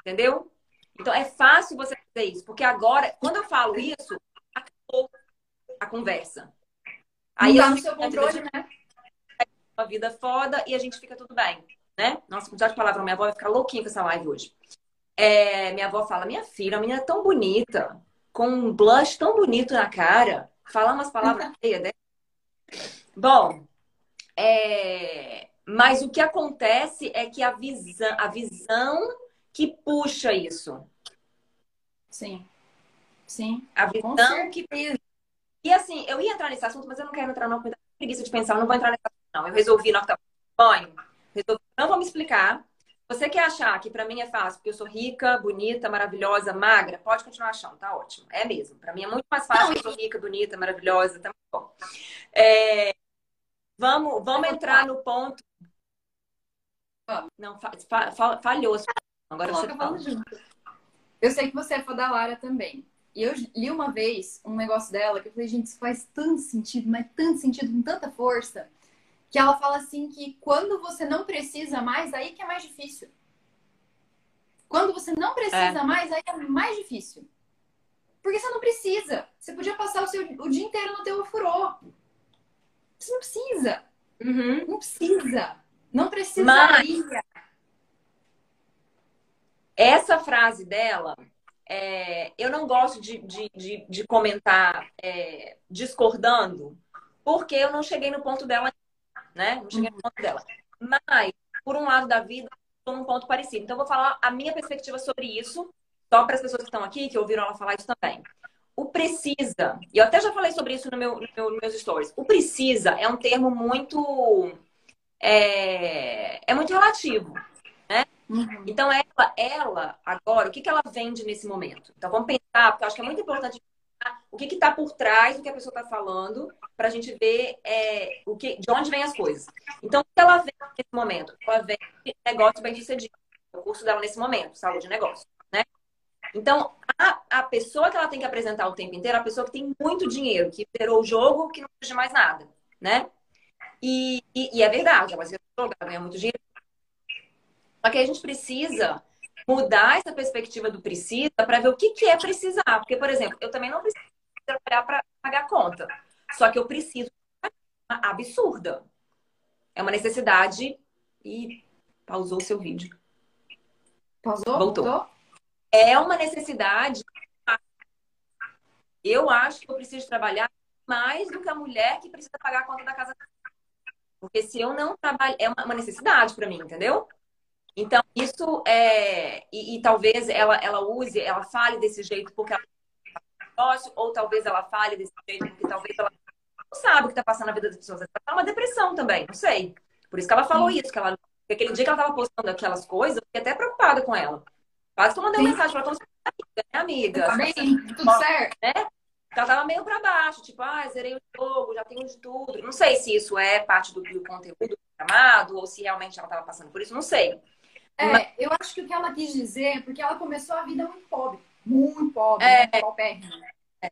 Speaker 1: Entendeu? Então é fácil você fazer isso, porque agora, quando eu falo isso, acabou a conversa.
Speaker 2: Aí não tá no seu controle, né?
Speaker 1: Uma vida foda e a gente fica tudo bem, né? Nossa, quantidade de palavras, minha avó vai ficar louquinha com essa live hoje. É, minha avó fala, minha filha, a menina é tão bonita, com um blush tão bonito na cara, fala umas palavras (laughs) feias, né? Bom, é... mas o que acontece é que a visão, a visão que puxa isso.
Speaker 2: Sim. Sim.
Speaker 1: A visão que. E assim, eu ia entrar nesse assunto, mas eu não quero entrar, não, com preguiça de pensar, eu não vou entrar nesse assunto, não. Eu resolvi na hora que banho. Resolvi, não vou me explicar. Você quer achar que para mim é fácil, porque eu sou rica, bonita, maravilhosa, magra, pode continuar achando, tá ótimo. É mesmo. Para mim é muito mais fácil, porque eu sou rica, bonita, maravilhosa, tá bom. É... Vamos, vamos entrar no ponto. Não, fa fa falhou. Agora você fala.
Speaker 2: Eu sei que você é fã da Lara também. E eu li uma vez um negócio dela que eu falei, gente, isso faz tanto sentido, mas tanto sentido, com tanta força. que ela fala assim que quando você não precisa mais, aí que é mais difícil. Quando você não precisa é. mais, aí é mais difícil. Porque você não precisa. Você podia passar o, seu, o dia inteiro no teu furô. Você não precisa. Uhum. Não precisa. Não precisa. Mas,
Speaker 1: essa frase dela, é, eu não gosto de, de, de, de comentar é, discordando, porque eu não cheguei no ponto dela, né? Não cheguei no ponto dela. Mas, por um lado da vida, estou num ponto parecido. Então, eu vou falar a minha perspectiva sobre isso, só para as pessoas que estão aqui, que ouviram ela falar isso também. O precisa, e eu até já falei sobre isso no meu, no meu, nos meus stories. O precisa é um termo muito. É, é muito relativo. Uhum. Então, ela, ela, agora, o que, que ela vende nesse momento? Então, vamos pensar, porque eu acho que é muito importante o que está por trás do que a pessoa está falando, para a gente ver é, o que, de onde vem as coisas. Então, o que ela vende nesse momento? Ela vende negócio bem sucedido. O curso dela nesse momento, saúde e negócio. Né? Então, a, a pessoa que ela tem que apresentar o tempo inteiro é a pessoa que tem muito dinheiro, que zerou o jogo, que não precisa mais nada. Né? E, e, e é verdade, ela zerou o jogo, ela ganha muito dinheiro, só que a gente precisa mudar essa perspectiva do precisa para ver o que, que é precisar. Porque, por exemplo, eu também não preciso trabalhar para pagar conta. Só que eu preciso uma absurda. É uma necessidade e pausou o seu vídeo.
Speaker 2: Pausou?
Speaker 1: Voltou. Voltou? É uma necessidade. Eu acho que eu preciso trabalhar mais do que a mulher que precisa pagar a conta da casa. Porque se eu não trabalho, é uma necessidade para mim, entendeu? Então, isso é. E, e, talvez ela, ela use, ela fale desse jeito porque ela negócio, ou talvez ela fale desse jeito porque talvez ela não sabe o que está passando na vida das pessoas. Ela tá uma depressão também, não sei. Por isso que ela falou Sim. isso, que ela. Aquele dia que ela estava postando aquelas coisas, eu fiquei até preocupada com ela. Quase que eu mandei uma mensagem pra ela, minha amiga,
Speaker 2: minha amiga. Tá tudo certo?
Speaker 1: Né? Ela tava meio para baixo, tipo, ah, zerei o jogo, já tenho de tudo. Não sei se isso é parte do, do conteúdo programado ou se realmente ela estava passando por isso, não sei.
Speaker 2: É, eu acho que o que ela quis dizer, porque ela começou a vida muito pobre, muito pobre, é.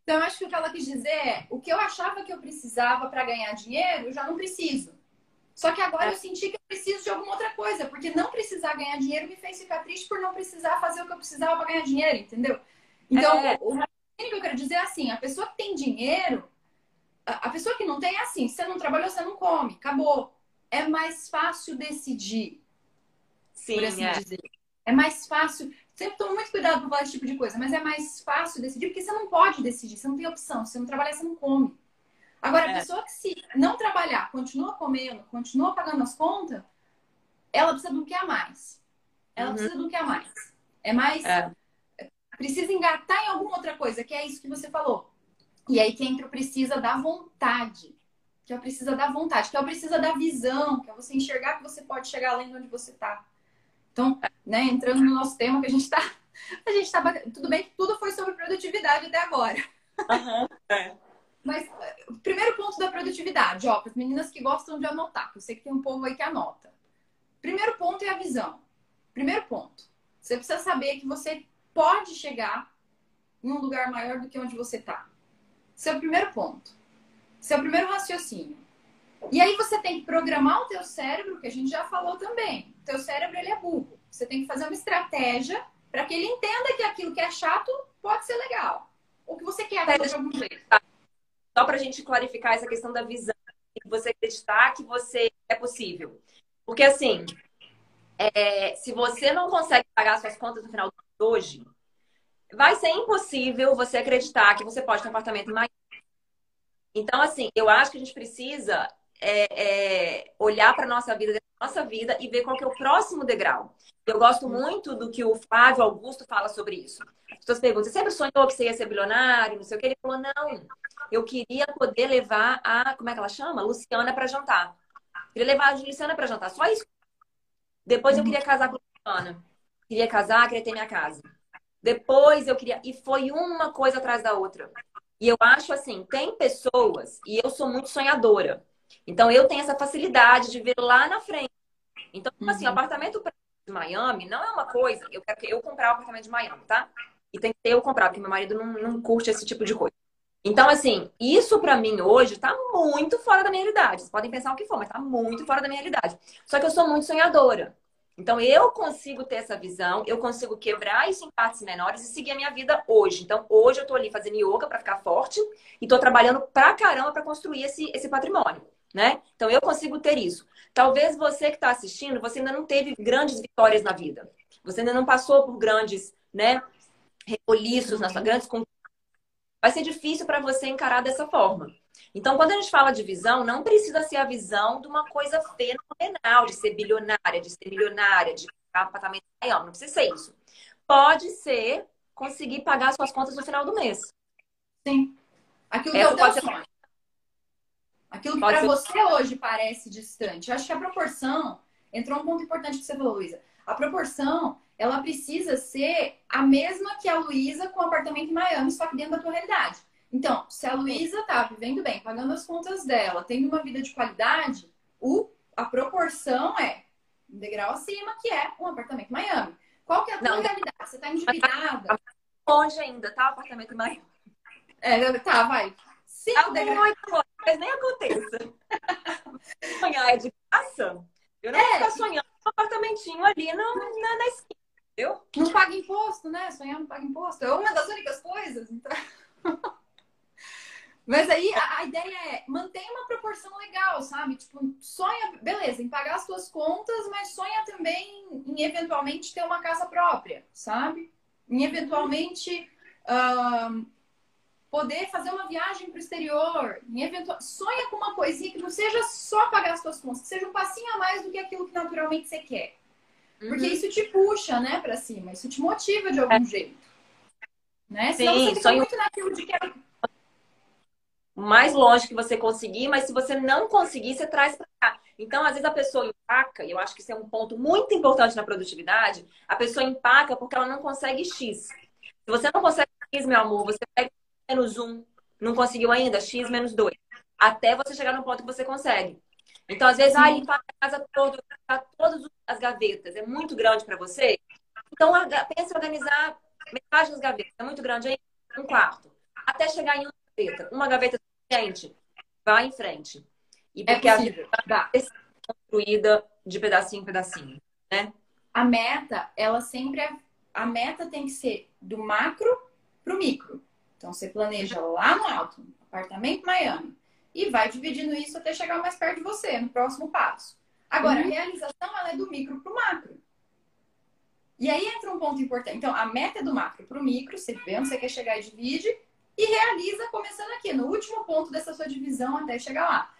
Speaker 2: Então, eu acho que o que ela quis dizer é: o que eu achava que eu precisava para ganhar dinheiro, eu já não preciso. Só que agora é. eu senti que eu preciso de alguma outra coisa, porque não precisar ganhar dinheiro me fez ficar triste por não precisar fazer o que eu precisava para ganhar dinheiro, entendeu? Então, é. o que eu quero dizer é assim: a pessoa que tem dinheiro, a pessoa que não tem é assim: se você não trabalhou, você não come, acabou. É mais fácil decidir Sim, por assim é. dizer. É mais fácil. Sempre tomo muito cuidado com falar esse tipo de coisa, mas é mais fácil decidir, porque você não pode decidir, você não tem opção. Se você não trabalhar, você não come. Agora, é. a pessoa que se não trabalhar, continua comendo, continua pagando as contas, ela precisa do que a mais. Ela uhum. precisa do que a mais. É mais. É. Precisa engatar em alguma outra coisa, que é isso que você falou. E aí que entra o precisa da vontade. Que é o precisa da vontade, que é o precisa da visão, que é você enxergar que você pode chegar além de onde você está. Então, né, entrando no nosso tema que a gente está. A gente tá. Tudo bem que tudo foi sobre produtividade até agora.
Speaker 1: Uhum, é.
Speaker 2: Mas o primeiro ponto da produtividade, ó, para as meninas que gostam de anotar, que eu sei que tem um povo aí que anota. Primeiro ponto é a visão. Primeiro ponto. Você precisa saber que você pode chegar em um lugar maior do que onde você está. Esse é o primeiro ponto. Esse é o primeiro raciocínio. E aí você tem que programar o teu cérebro, que a gente já falou também. O teu cérebro ele é burro. Você tem que fazer uma estratégia para que ele entenda que aquilo que é chato pode ser legal. Ou que você quer fazer de algum jeito.
Speaker 1: Só para a gente clarificar essa questão da visão, você acreditar que você é possível. Porque assim, é, se você não consegue pagar suas contas no final de hoje, vai ser impossível você acreditar que você pode ter um apartamento mais. Então, assim, eu acho que a gente precisa é, é, olhar para nossa vida, nossa vida e ver qual que é o próximo degrau. Eu gosto muito do que o Flávio Augusto fala sobre isso. As pessoas perguntam: você sempre sonhou que você ia ser bilionário? Não sei o que. Ele falou: não, eu queria poder levar a, como é que ela chama? Luciana para jantar. Queria levar a Luciana para jantar. Só isso. Depois eu queria casar com a Luciana. Queria casar, queria ter minha casa. Depois eu queria. E foi uma coisa atrás da outra. E eu acho assim: tem pessoas, e eu sou muito sonhadora. Então, eu tenho essa facilidade de ver lá na frente. Então, tipo assim, uhum. o apartamento de Miami não é uma coisa. Eu quero que eu comprar o apartamento de Miami, tá? E tem que eu comprar, porque meu marido não, não curte esse tipo de coisa. Então, assim, isso para mim hoje tá muito fora da minha realidade. Vocês podem pensar o que for, mas tá muito fora da minha realidade. Só que eu sou muito sonhadora. Então, eu consigo ter essa visão, eu consigo quebrar isso em partes menores e seguir a minha vida hoje. Então, hoje eu tô ali fazendo yoga para ficar forte e tô trabalhando pra caramba para construir esse, esse patrimônio, né? Então, eu consigo ter isso. Talvez você que está assistindo, você ainda não teve grandes vitórias na vida. Você ainda não passou por grandes, né, repoliços, nas grandes vai ser difícil para você encarar dessa forma. Então, quando a gente fala de visão, não precisa ser a visão de uma coisa fenomenal, de ser bilionária, de ser milionária, de ficar apartamento maior. Não precisa ser isso. Pode ser conseguir pagar suas contas no final do mês.
Speaker 2: Sim. Aquilo que é o teu sonho. Aquilo que para ser... você hoje parece distante. Eu acho que a proporção, entrou um ponto importante que você falou, Luísa. A proporção ela precisa ser a mesma que a Luísa com o apartamento em Miami, só que dentro da tua realidade. Então, se a Luísa tá vivendo bem, pagando as contas dela, tendo uma vida de qualidade, o, a proporção é um degrau acima, que é um apartamento em Miami. Qual que é a tua Não, realidade? Você tá endividada?
Speaker 1: Longe ainda, tá? O apartamento em Miami.
Speaker 2: É, tá, vai.
Speaker 1: Cinco tá degraus. Muito longe, mas nem aconteça. (laughs) Sonhar é de graça. Eu não é, vou ficar sonhando um apartamentinho ali no, na, na esquina.
Speaker 2: Eu? Não paga imposto, né? Sonhar não paga imposto. É uma das únicas coisas. Então... (laughs) Mas aí a, a, ideia é manter uma proporção legal, sabe? Tipo, sonha, beleza, em pagar as suas contas, mas sonha também em eventualmente ter uma casa própria, sabe? Em eventualmente uh, poder fazer uma viagem para o exterior. Em eventual... Sonha com uma coisinha que não seja só pagar as suas contas, que seja um passinho a mais do que aquilo que naturalmente você quer. Porque uhum. isso te puxa, né, pra cima. Isso te motiva de algum é. jeito. Né? Sim, Senão você fica sonho... muito naquilo de que...
Speaker 1: O mais longe que você conseguir, mas se você não conseguir, você traz para cá. Então, às vezes a pessoa empaca, e eu acho que isso é um ponto muito importante na produtividade, a pessoa empaca porque ela não consegue X. Se você não consegue X, meu amor, você pega menos um, não conseguiu ainda, X menos dois. Até você chegar no ponto que você consegue. Então, às vezes, ah, limpar a casa toda, todas as gavetas é muito grande para você. Então, pense em organizar metade das gavetas. É muito grande aí, um quarto. Até chegar em uma gaveta. Uma gaveta suficiente. Vá em frente. E é porque é a vida vai ser construída de pedacinho em pedacinho, né?
Speaker 2: A meta, ela sempre é... A meta tem que ser do macro pro micro. Então, você planeja lá no alto, apartamento Miami e vai dividindo isso até chegar mais perto de você, no próximo passo. Agora, uhum. a realização ela é do micro para o macro. E aí entra um ponto importante. Então, a meta é do macro para o micro, você vê onde você quer chegar e divide, e realiza começando aqui, no último ponto dessa sua divisão até chegar lá.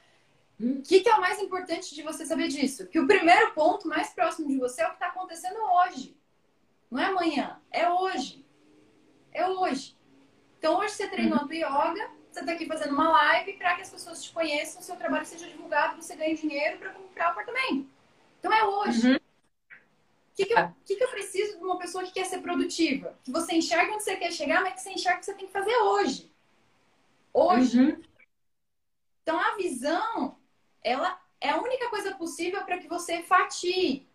Speaker 2: O hum. que, que, é o mais importante de você saber disso? Que o primeiro ponto mais próximo de você é o que está acontecendo hoje. Não é amanhã, é hoje. É hoje. Então, hoje você treinou uhum. a tua yoga, você está aqui fazendo uma live para que as pessoas te conheçam, seu trabalho seja divulgado, você ganhe dinheiro para comprar o apartamento. Então é hoje. Uhum. O que, que, eu, que, que eu preciso de uma pessoa que quer ser produtiva? Que você enxerga onde você quer chegar, mas que você enxerga o que você tem que fazer hoje. Hoje. Uhum. Então a visão, ela é a única coisa possível para que você fatie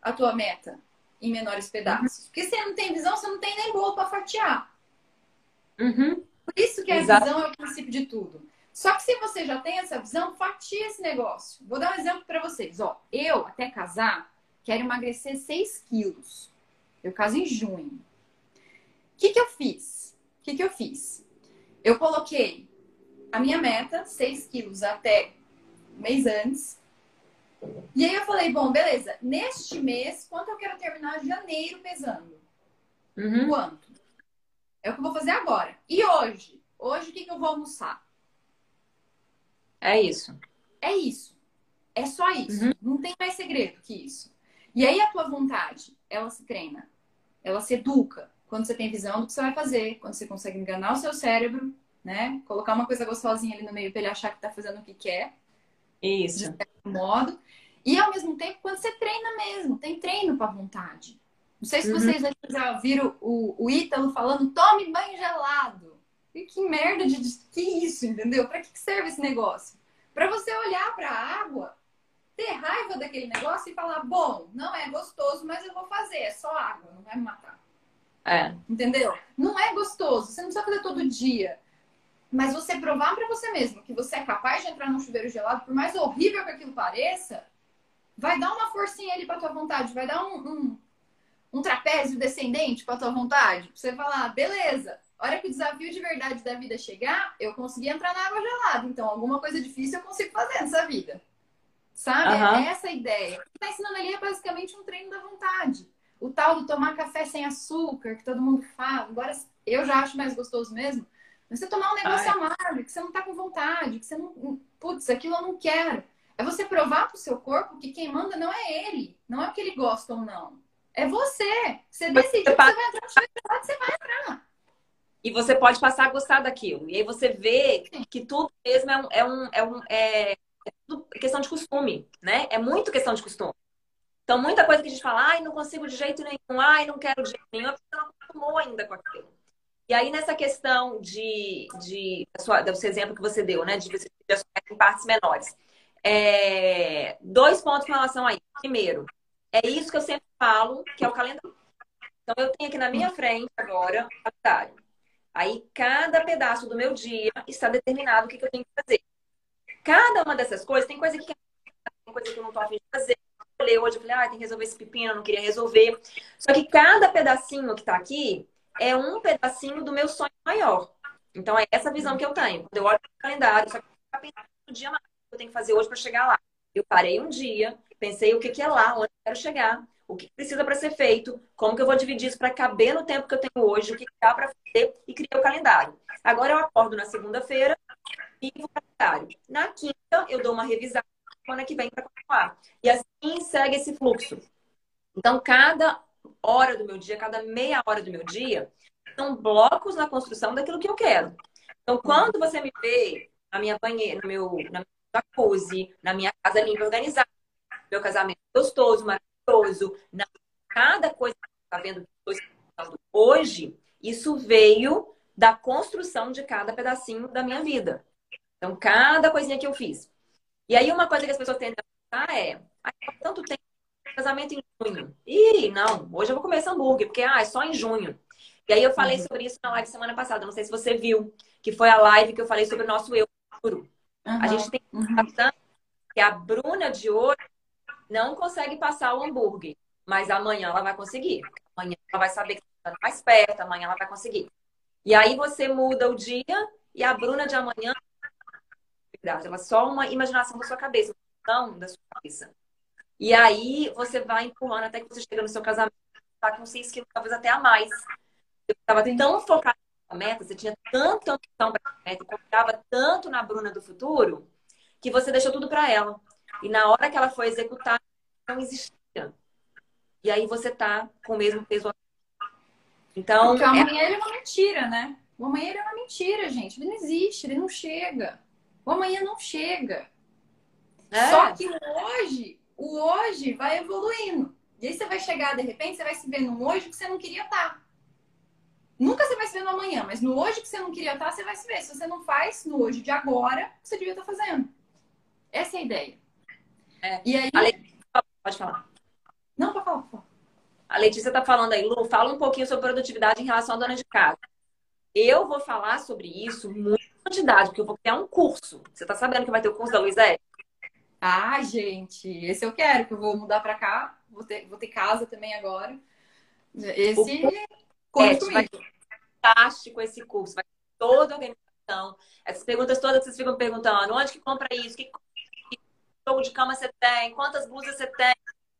Speaker 2: a tua meta em menores pedaços. Uhum. Porque se você não tem visão, você não tem nem bolo para fatiar.
Speaker 1: Uhum.
Speaker 2: Por isso que a Exato. visão é o princípio de tudo. Só que se você já tem essa visão, fatia esse negócio. Vou dar um exemplo para vocês. Ó, eu, até casar, quero emagrecer 6 quilos. Eu caso em junho. O que, que eu fiz? O que, que eu fiz? Eu coloquei a minha meta, 6 quilos até mês antes. E aí eu falei, bom, beleza, neste mês, quanto eu quero terminar janeiro pesando? Uhum. Quanto? É o que eu vou fazer agora. E hoje? Hoje o que, que eu vou almoçar?
Speaker 1: É isso.
Speaker 2: É isso. É só isso. Uhum. Não tem mais segredo que isso. E aí a tua vontade, ela se treina. Ela se educa. Quando você tem visão do que você vai fazer, quando você consegue enganar o seu cérebro, né? Colocar uma coisa gostosinha ali no meio para ele achar que tá fazendo o que quer.
Speaker 1: Isso. De
Speaker 2: certo modo. E ao mesmo tempo, quando você treina mesmo, tem treino para vontade. Não sei se uhum. vocês já viram o, o Ítalo falando, tome banho gelado. E que merda de. Que isso, entendeu? Para que serve esse negócio? Para você olhar para a água, ter raiva daquele negócio e falar: bom, não é gostoso, mas eu vou fazer, é só água, não vai me matar.
Speaker 1: É.
Speaker 2: Entendeu? Não é gostoso, você não precisa fazer todo dia. Mas você provar para você mesmo que você é capaz de entrar num chuveiro gelado, por mais horrível que aquilo pareça, vai dar uma forcinha ali para tua vontade, vai dar um, um, um trapézio descendente para tua vontade. Pra você falar, beleza, hora que o desafio de verdade da vida chegar, eu consegui entrar na água gelada. Então, alguma coisa difícil eu consigo fazer nessa vida. Sabe? Uhum. É essa a ideia. O que tá ensinando ali é basicamente um treino da vontade. O tal do tomar café sem açúcar, que todo mundo fala. Agora, eu já acho mais gostoso mesmo. Mas você tomar um negócio Ai. amargo, que você não tá com vontade, que você não. Putz, aquilo eu não quero. É você provar pro seu corpo que quem manda não é ele, não é o que ele gosta ou não. É você. Você decidiu que você vai entrar no você vai entrar.
Speaker 1: E você pode passar a gostar daquilo. E aí você vê que tudo mesmo é um, é um, é, um, é, é questão de costume, né? É muito questão de costume. Então, muita coisa que a gente fala, ai, não consigo de jeito nenhum, ai, não quero de jeito nenhum, você não acostumou ainda com aquilo. E aí, nessa questão de, de sua, do seu exemplo que você deu, né? De você em partes menores. É, dois pontos com relação a isso. Primeiro, é isso que eu sempre falo, que é o calendário. Então, eu tenho aqui na minha frente agora o calendário. Aí, cada pedaço do meu dia está determinado o que, eu tenho que fazer. Cada uma dessas coisas, tem coisa que tem coisa que eu não estou afim de fazer. Eu hoje eu falei, ah, tem que resolver esse pepino, não queria resolver. Só que cada pedacinho que está aqui é um pedacinho do meu sonho maior. Então, é essa visão que eu tenho. Quando eu olho o calendário, só que eu dia mais que eu tenho que fazer hoje para chegar lá. Eu parei um dia, pensei o que, que é lá, onde eu quero chegar, o que precisa para ser feito, como que eu vou dividir isso para caber no tempo que eu tenho hoje, o que dá para fazer e criar o calendário. Agora eu acordo na segunda-feira, vivo o calendário. Na quinta, eu dou uma revisada semana que vem para continuar. E assim segue esse fluxo. Então, cada hora do meu dia, cada meia hora do meu dia, são blocos na construção daquilo que eu quero. Então, quando você me vê na minha banheira, no meu, na minha jacuzzi, na minha casa limpa, organizada, meu casamento gostoso, maravilhoso, na, cada coisa que está vendo que hoje, isso veio da construção de cada pedacinho da minha vida. Então, cada coisinha que eu fiz. E aí, uma coisa que as pessoas tendem a pensar é: ah, tanto tempo casamento em junho. Ih, não, hoje eu vou comer esse hambúrguer, porque ah, é só em junho. E aí eu falei uhum. sobre isso na live semana passada, não sei se você viu, que foi a live que eu falei sobre o nosso eu futuro. Uhum. A gente tem uhum. que a Bruna de hoje não consegue passar o hambúrguer, mas amanhã ela vai conseguir. Amanhã ela vai saber que está mais perto, amanhã ela vai conseguir. E aí você muda o dia e a Bruna de amanhã ela é só uma imaginação da sua cabeça, não da sua cabeça. E aí você vai empurrando até que você chega no seu casamento, tá com 6 quilos, talvez até a mais. Eu estava tão focada na meta, você tinha tanta ambição para a meta, confiava tanto na Bruna do futuro, que você deixou tudo para ela. E na hora que ela foi executar, não existia. E aí você tá com o mesmo peso.
Speaker 2: Então. Porque amanhã é... ele é uma mentira, né? O amanhã é uma mentira, gente. Ele não existe, ele não chega. O amanhã não chega. É. Só que hoje o hoje vai evoluindo. E aí você vai chegar, de repente, você vai se ver no hoje que você não queria estar. Tá. Nunca você vai se ver no amanhã, mas no hoje que você não queria estar, tá, você vai se ver. Se você não faz no hoje de agora, você devia estar tá fazendo. Essa é a ideia.
Speaker 1: É. E aí. Letícia, pode falar.
Speaker 2: Não, pode falar, por favor.
Speaker 1: A Letícia está falando aí, Lu, fala um pouquinho sobre produtividade em relação à dona de casa. Eu vou falar sobre isso muito em quantidade, porque eu vou criar um curso. Você está sabendo que vai ter o curso da Luizete?
Speaker 2: Ah, gente, esse eu quero, que eu vou mudar para cá, vou ter, vou ter casa também agora. Esse
Speaker 1: conta é, vai fantástico esse curso, vai ter toda a organização. Essas perguntas todas que vocês ficam perguntando, onde que compra isso? Que jogo de cama você tem? Quantas blusas você tem?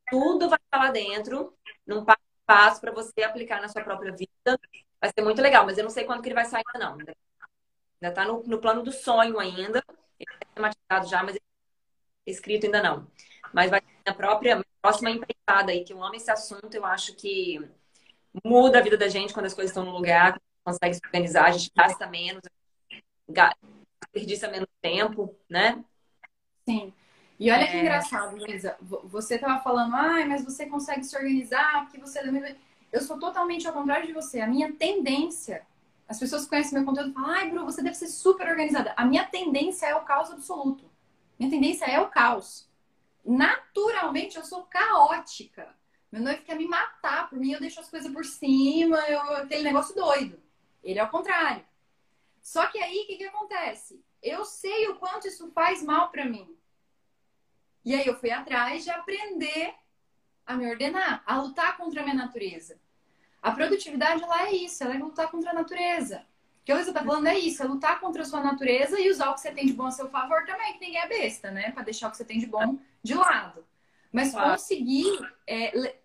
Speaker 1: Tudo vai estar lá dentro, num passo a passo para você aplicar na sua própria vida. Vai ser muito legal, mas eu não sei quando que ele vai sair ainda não. Ainda está no, no plano do sonho ainda. Ele é tematizado já, mas ele escrito ainda não. Mas vai ter a própria próxima empreitada aí, que eu amo esse assunto, eu acho que muda a vida da gente quando as coisas estão no lugar, consegue se organizar, a gente gasta menos, desperdiça menos tempo, né?
Speaker 2: Sim. E olha é... que engraçado, Luísa. Você estava falando, ai, mas você consegue se organizar, porque você. Eu sou totalmente ao contrário de você. A minha tendência. As pessoas que conhecem meu conteúdo falam, ai, Bru, você deve ser super organizada. A minha tendência é o caos absoluto. Minha tendência é o caos. Naturalmente, eu sou caótica. Meu noivo quer me matar. Por mim, eu deixo as coisas por cima, eu, aquele negócio doido. Ele é o contrário. Só que aí, o que, que acontece? Eu sei o quanto isso faz mal para mim. E aí eu fui atrás de aprender a me ordenar, a lutar contra a minha natureza. A produtividade, ela é isso, ela é lutar contra a natureza. O que a Luísa tá falando é isso, é lutar contra a sua natureza e usar o que você tem de bom a seu favor também, que ninguém é besta, né? Para deixar o que você tem de bom de lado. Mas claro. conseguir é,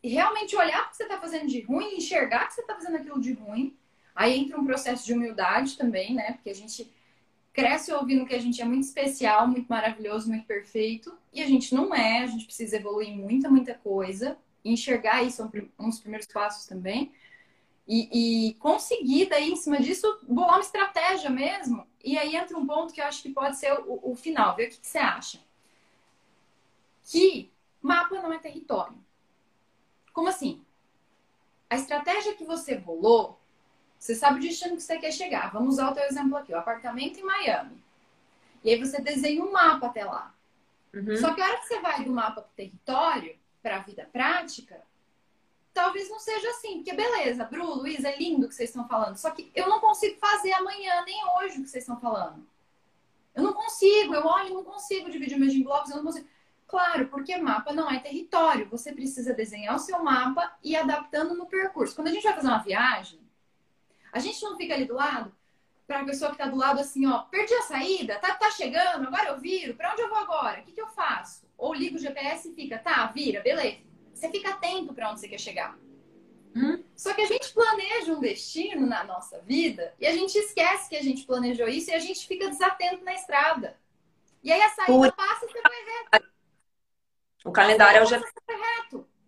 Speaker 2: realmente olhar o que você está fazendo de ruim, enxergar que você está fazendo aquilo de ruim. Aí entra um processo de humildade também, né? Porque a gente cresce ouvindo que a gente é muito especial, muito maravilhoso, muito perfeito. E a gente não é, a gente precisa evoluir muita, muita coisa. Enxergar isso é um dos primeiros passos também. E, e, conseguir, daí, em cima disso, bolar uma estratégia mesmo. E aí entra um ponto que eu acho que pode ser o, o final. Vê o que, que você acha. Que mapa não é território. Como assim? A estratégia que você bolou, você sabe o destino que você quer chegar. Vamos usar o teu exemplo aqui, o apartamento em Miami. E aí você desenha um mapa até lá. Uhum. Só que a hora que você vai do mapa para o território, para a vida prática, talvez não seja assim. Porque beleza, Bru, Luiz, é lindo o que vocês estão falando. Só que eu não consigo fazer amanhã, nem hoje, o que vocês estão falando. Eu não consigo, eu olho e não consigo dividir meus em blocos, eu não consigo. Claro, porque mapa não é território. Você precisa desenhar o seu mapa e ir adaptando no percurso. Quando a gente vai fazer uma viagem, a gente não fica ali do lado para a pessoa que está do lado assim, ó, perdi a saída, tá, tá chegando, agora eu viro, para onde eu vou agora? O que, que eu faço? Ou ligo o GPS e fica, tá, vira, beleza. Você fica atento para onde você quer chegar. Hum? Só que a gente planeja um destino na nossa vida e a gente esquece que a gente planejou isso e a gente fica desatento na estrada. E aí a saída passa e você vai reto.
Speaker 1: O calendário é o já.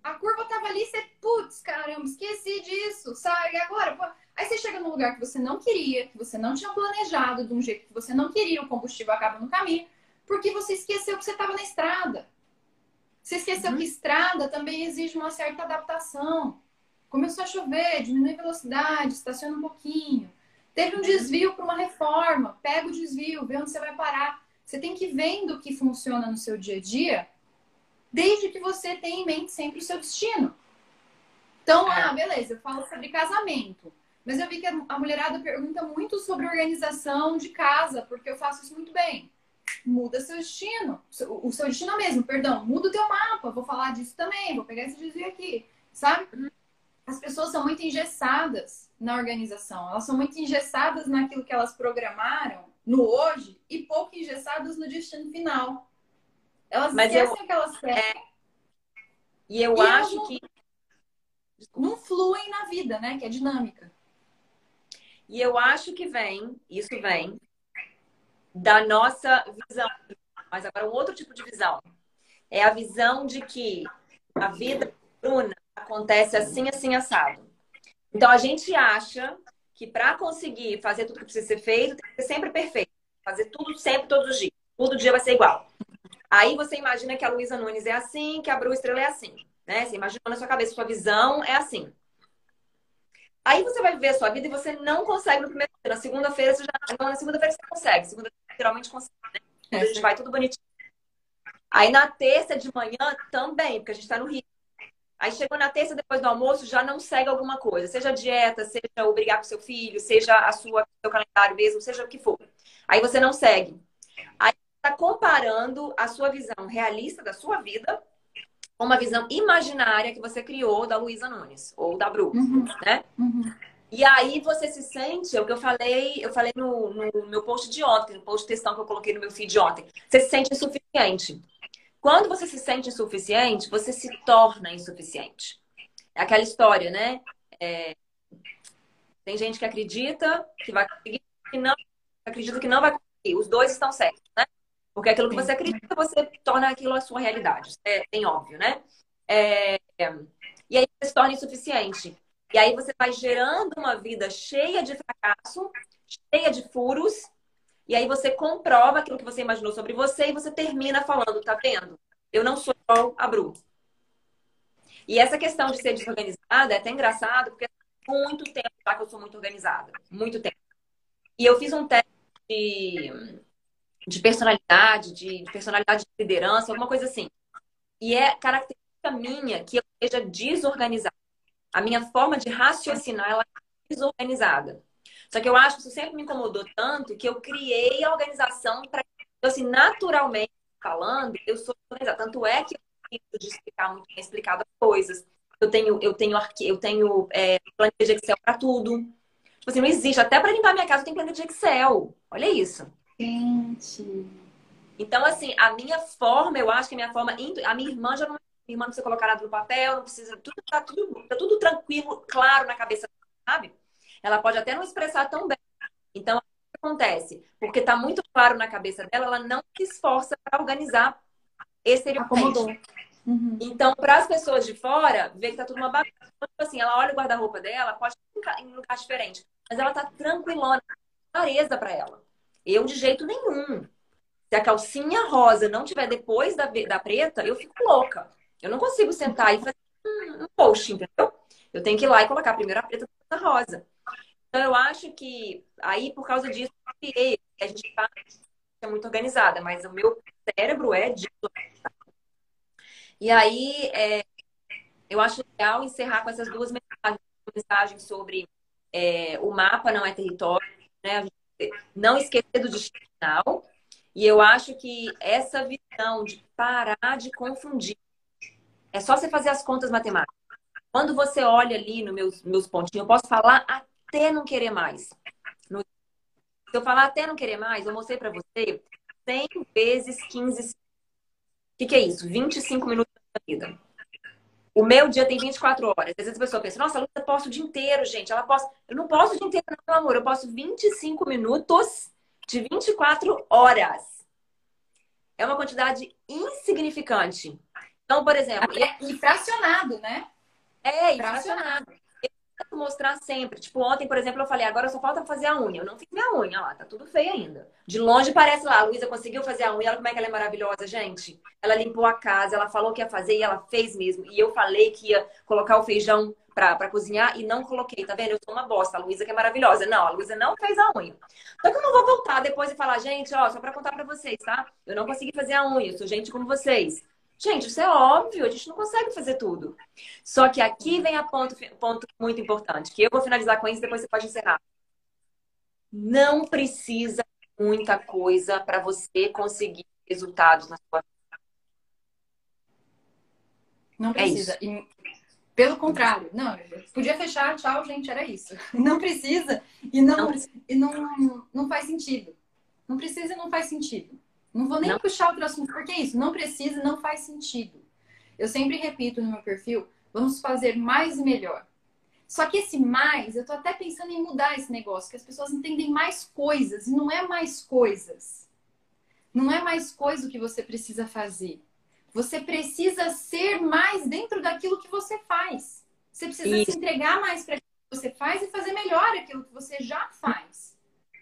Speaker 2: A curva tava ali, você, putz, caramba, esqueci disso, sabe? E agora, pô... aí você chega num lugar que você não queria, que você não tinha planejado, de um jeito que você não queria, o combustível acaba no caminho, porque você esqueceu que você estava na estrada. Você esqueceu uhum. que estrada também exige uma certa adaptação. Começou a chover, diminui a velocidade, estaciona um pouquinho. Teve um desvio para uma reforma, pega o desvio, vê onde você vai parar. Você tem que ir vendo o que funciona no seu dia a dia desde que você tenha em mente sempre o seu destino. Então, é. ah, beleza, eu falo sobre casamento. Mas eu vi que a mulherada pergunta muito sobre organização de casa, porque eu faço isso muito bem. Muda seu destino. O seu destino mesmo, perdão. Muda o teu mapa. Vou falar disso também. Vou pegar esse desvio aqui. Sabe? As pessoas são muito engessadas na organização. Elas são muito engessadas naquilo que elas programaram no hoje e pouco engessadas no destino final. Elas Mas esquecem eu, que elas querem. É...
Speaker 1: E eu e acho não, que.
Speaker 2: Não fluem na vida, né? Que é dinâmica.
Speaker 1: E eu acho que vem, isso vem, da nossa visão. Mas agora, um outro tipo de visão. É a visão de que a vida Bruna acontece assim, assim, assado. Então, a gente acha que para conseguir fazer tudo que precisa ser feito, tem que ser sempre perfeito. Fazer tudo sempre, todos os dias. Todo dia vai ser igual. Aí você imagina que a Luísa Nunes é assim, que a Bru Estrela é assim. Né? Você imagina na sua cabeça, sua visão é assim. Aí você vai viver a sua vida e você não consegue no primeiro dia. Na segunda-feira você já. Não, na segunda-feira você consegue. Segunda-feira geralmente consegue, né? É, a gente vai tudo bonitinho. Aí na terça de manhã também, porque a gente tá no Rio. Aí chegou na terça, depois do almoço, já não segue alguma coisa. Seja dieta, seja obrigar com seu filho, seja a sua, seu calendário mesmo, seja o que for. Aí você não segue. Aí está comparando a sua visão realista da sua vida com uma visão imaginária que você criou da Luísa Nunes ou da Bru, uhum. né? Uhum. E aí você se sente, é o que eu falei, eu falei no, no meu post de ontem, no post textão que eu coloquei no meu feed de ontem. Você se sente insuficiente. Quando você se sente insuficiente, você se torna insuficiente. É aquela história, né? É... Tem gente que acredita que vai conseguir, que não acredita que não vai conseguir. Os dois estão certos, né? Porque aquilo que você acredita, você torna aquilo a sua realidade. É bem óbvio, né? É... E aí você se torna insuficiente. E aí você vai gerando uma vida cheia de fracasso, cheia de furos. E aí você comprova aquilo que você imaginou sobre você e você termina falando, tá vendo? Eu não sou igual a Bru. E essa questão de ser desorganizada é até engraçado, porque há muito tempo já que eu sou muito organizada. Muito tempo. E eu fiz um teste de de personalidade, de, personalidade de liderança, alguma coisa assim. E é característica minha que eu seja desorganizada. A minha forma de raciocinar ela é desorganizada. Só que eu acho que isso sempre me incomodou tanto que eu criei a organização para. Então, assim, naturalmente falando, eu sou organizada. Tanto é que eu de explicar muito bem coisas. Eu tenho, eu tenho, arqui... eu tenho é, planilha de Excel para tudo. Tipo assim, não existe. Até para limpar minha casa eu tenho planilha de Excel. Olha isso.
Speaker 2: Gente.
Speaker 1: Então, assim, a minha forma, eu acho que a minha forma. A minha irmã já não. Minha irmã não precisa colocar nada no papel, não precisa. Tudo tá tudo, tá tudo tranquilo, claro na cabeça, sabe? Ela pode até não expressar tão bem. Então, o que acontece? Porque tá muito claro na cabeça dela, ela não se esforça para organizar exteriormente. Uhum. Então, para as pessoas de fora, ver que tá tudo uma bagunça. Então, tipo assim, ela olha o guarda-roupa dela, pode ficar em um lugar diferente, mas ela tá tranquilona, clareza para ela. Eu, de jeito nenhum. Se a calcinha rosa não tiver depois da, da preta, eu fico louca. Eu não consigo sentar e fazer um, post, entendeu? Eu tenho que ir lá e colocar primeiro a preta e a rosa. Então, eu acho que aí, por causa disso, a gente tá é muito organizada, mas o meu cérebro é desorganizado. E aí, é, eu acho legal encerrar com essas duas mensagens, mensagens sobre é, o mapa não é território, né? Não esquecer do destino final. E eu acho que essa visão de parar de confundir é só você fazer as contas matemáticas. Quando você olha ali nos meus, meus pontinhos, eu posso falar até não querer mais. No... Se eu falar até não querer mais, eu mostrei para você 100 vezes 15. O que, que é isso? 25 minutos da vida. O meu dia tem 24 horas. Às vezes a pessoa pensa, nossa, a Luísa posta o dia inteiro, gente. Ela posta. Eu não posso o dia inteiro, não, meu amor. Eu posso 25 minutos de 24 horas. É uma quantidade insignificante. Então, por exemplo.
Speaker 2: É, e fracionado, né?
Speaker 1: É, e fracionado tento mostrar sempre. Tipo, ontem, por exemplo, eu falei, agora só falta fazer a unha. Eu não fiz minha unha, lá, tá tudo feio ainda. De longe parece lá, a Luísa conseguiu fazer a unha, olha como é que ela é maravilhosa, gente. Ela limpou a casa, ela falou que ia fazer e ela fez mesmo. E eu falei que ia colocar o feijão pra, pra cozinhar e não coloquei, tá vendo? Eu sou uma bosta, a Luísa que é maravilhosa. Não, a Luísa não fez a unha. Só que eu não vou voltar depois e falar, gente, ó, só pra contar pra vocês, tá? Eu não consegui fazer a unha, eu sou gente como vocês. Gente, isso é óbvio, a gente não consegue fazer tudo. Só que aqui vem a ponto, ponto muito importante, que eu vou finalizar com isso, depois você pode encerrar. Não precisa muita coisa para você conseguir resultados na sua vida.
Speaker 2: Não é precisa. É e, pelo contrário, não, podia fechar, tchau, gente, era isso. (laughs) Não precisa e não, não, precisa. E não, não faz sentido. Não precisa e não faz sentido. Não vou nem não. puxar outro assunto, porque é isso, não precisa, não faz sentido. Eu sempre repito no meu perfil, vamos fazer mais e melhor. Só que esse mais, eu tô até pensando em mudar esse negócio, que as pessoas entendem mais coisas, e não é mais coisas. Não é mais coisa o que você precisa fazer. Você precisa ser mais dentro daquilo que você faz. Você precisa Isso. se entregar mais para aquilo que você faz e fazer melhor aquilo que você já faz.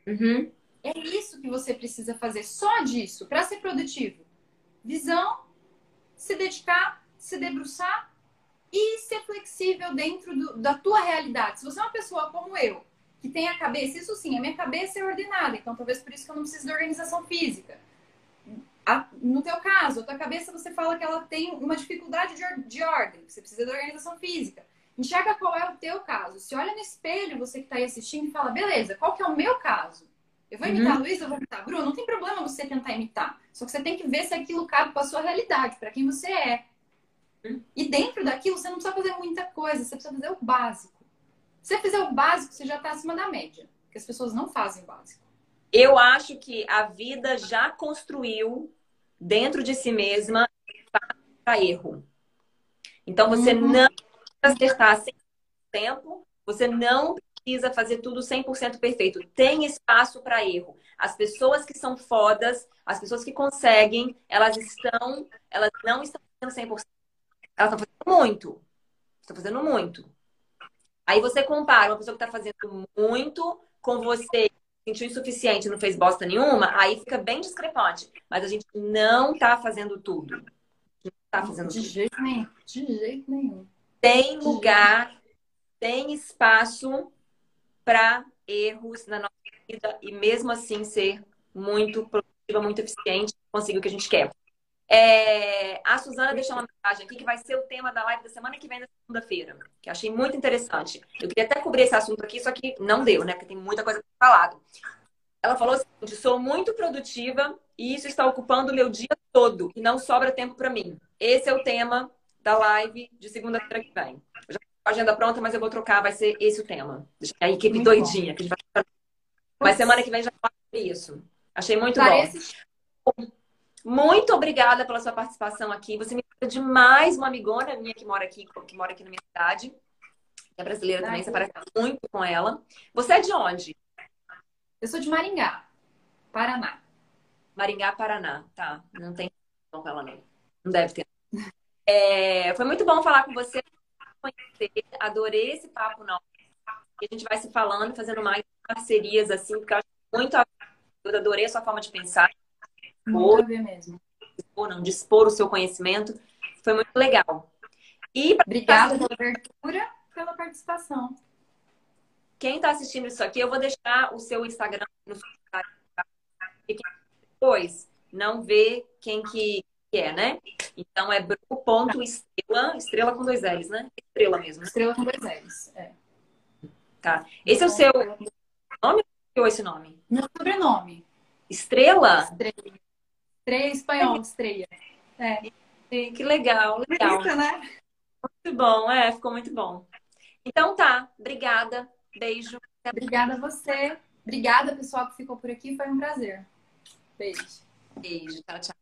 Speaker 1: Uhum.
Speaker 2: É isso que você precisa fazer, só disso, para ser produtivo. Visão, se dedicar, se debruçar e ser flexível dentro do, da tua realidade. Se você é uma pessoa como eu, que tem a cabeça, isso sim, a minha cabeça é ordenada, então talvez por isso que eu não preciso de organização física. A, no teu caso, a tua cabeça você fala que ela tem uma dificuldade de, de ordem, você precisa de organização física. Enxerga qual é o teu caso. Se olha no espelho, você que está aí assistindo, e fala, beleza, qual que é o meu caso? Eu vou imitar uhum. Luiz, eu vou imitar Bruno. Não tem problema você tentar imitar. Só que você tem que ver se aquilo cabe com a sua realidade, para quem você é. Uhum. E dentro daquilo, você não precisa fazer muita coisa, você precisa fazer o básico. Se você fizer o básico, você já está acima da média. Porque as pessoas não fazem o básico.
Speaker 1: Eu acho que a vida já construiu dentro de si mesma para erro. Então você uhum. não acertar 100% tempo, você não precisa fazer tudo 100% perfeito. Tem espaço para erro. As pessoas que são fodas, as pessoas que conseguem, elas estão, elas não estão fazendo 100%. Elas estão fazendo muito. Estão fazendo muito. Aí você compara uma pessoa que está fazendo muito com você sentiu insuficiente não fez bosta nenhuma, aí fica bem discrepante. Mas a gente não está fazendo tudo. Não está fazendo
Speaker 2: de tudo. jeito nenhum. De jeito nenhum.
Speaker 1: Tem lugar, tem espaço para erros na nossa vida e mesmo assim ser muito produtiva, muito eficiente, conseguir o que a gente quer. É, a Suzana deixou uma mensagem aqui que vai ser o tema da live da semana que vem, na segunda-feira, que achei muito interessante. Eu queria até cobrir esse assunto aqui, só que não deu, né? Porque tem muita coisa falar. Ela falou seguinte: sou muito produtiva e isso está ocupando o meu dia todo e não sobra tempo para mim. Esse é o tema da live de segunda-feira que vem. Eu já agenda pronta, mas eu vou trocar, vai ser esse o tema. A equipe muito doidinha, bom. que a gente vai. Mas semana que vem já fala sobre isso. Achei muito Parece... bom. Muito obrigada pela sua participação aqui. Você me deu demais uma amigona minha que mora aqui, que mora aqui na minha cidade. É brasileira também, você parece muito com ela. Você é de onde?
Speaker 2: Eu sou de Maringá, Paraná.
Speaker 1: Maringá, Paraná. Tá, não tem com ela não. Não deve ter. É, foi muito bom falar com você, conhecer. Adorei esse papo não. E a gente vai se falando, fazendo mais parcerias assim, porque eu acho muito eu adorei a sua forma de pensar.
Speaker 2: Muito ver mesmo.
Speaker 1: Dispor, não, dispor o seu conhecimento. Foi muito legal.
Speaker 2: E Obrigada pela abertura, pela participação.
Speaker 1: Quem está assistindo isso aqui, eu vou deixar o seu Instagram no e depois não vê quem que é, né? Então é bru.estrela, estrela com dois L's, né? Estrela mesmo. Né?
Speaker 2: Estrela com dois L's, é.
Speaker 1: Tá. Esse é o seu nome ou esse nome?
Speaker 2: Meu sobrenome.
Speaker 1: Estrela?
Speaker 2: Estrela. Estrela espanhol, estreia. É.
Speaker 1: Que legal, legal.
Speaker 2: Bonita, né?
Speaker 1: Muito bom, é, ficou muito bom. Então tá, obrigada. Beijo.
Speaker 2: Obrigada a você. Obrigada, pessoal, que ficou por aqui. Foi um prazer. Beijo.
Speaker 1: Beijo. Tchau, tchau.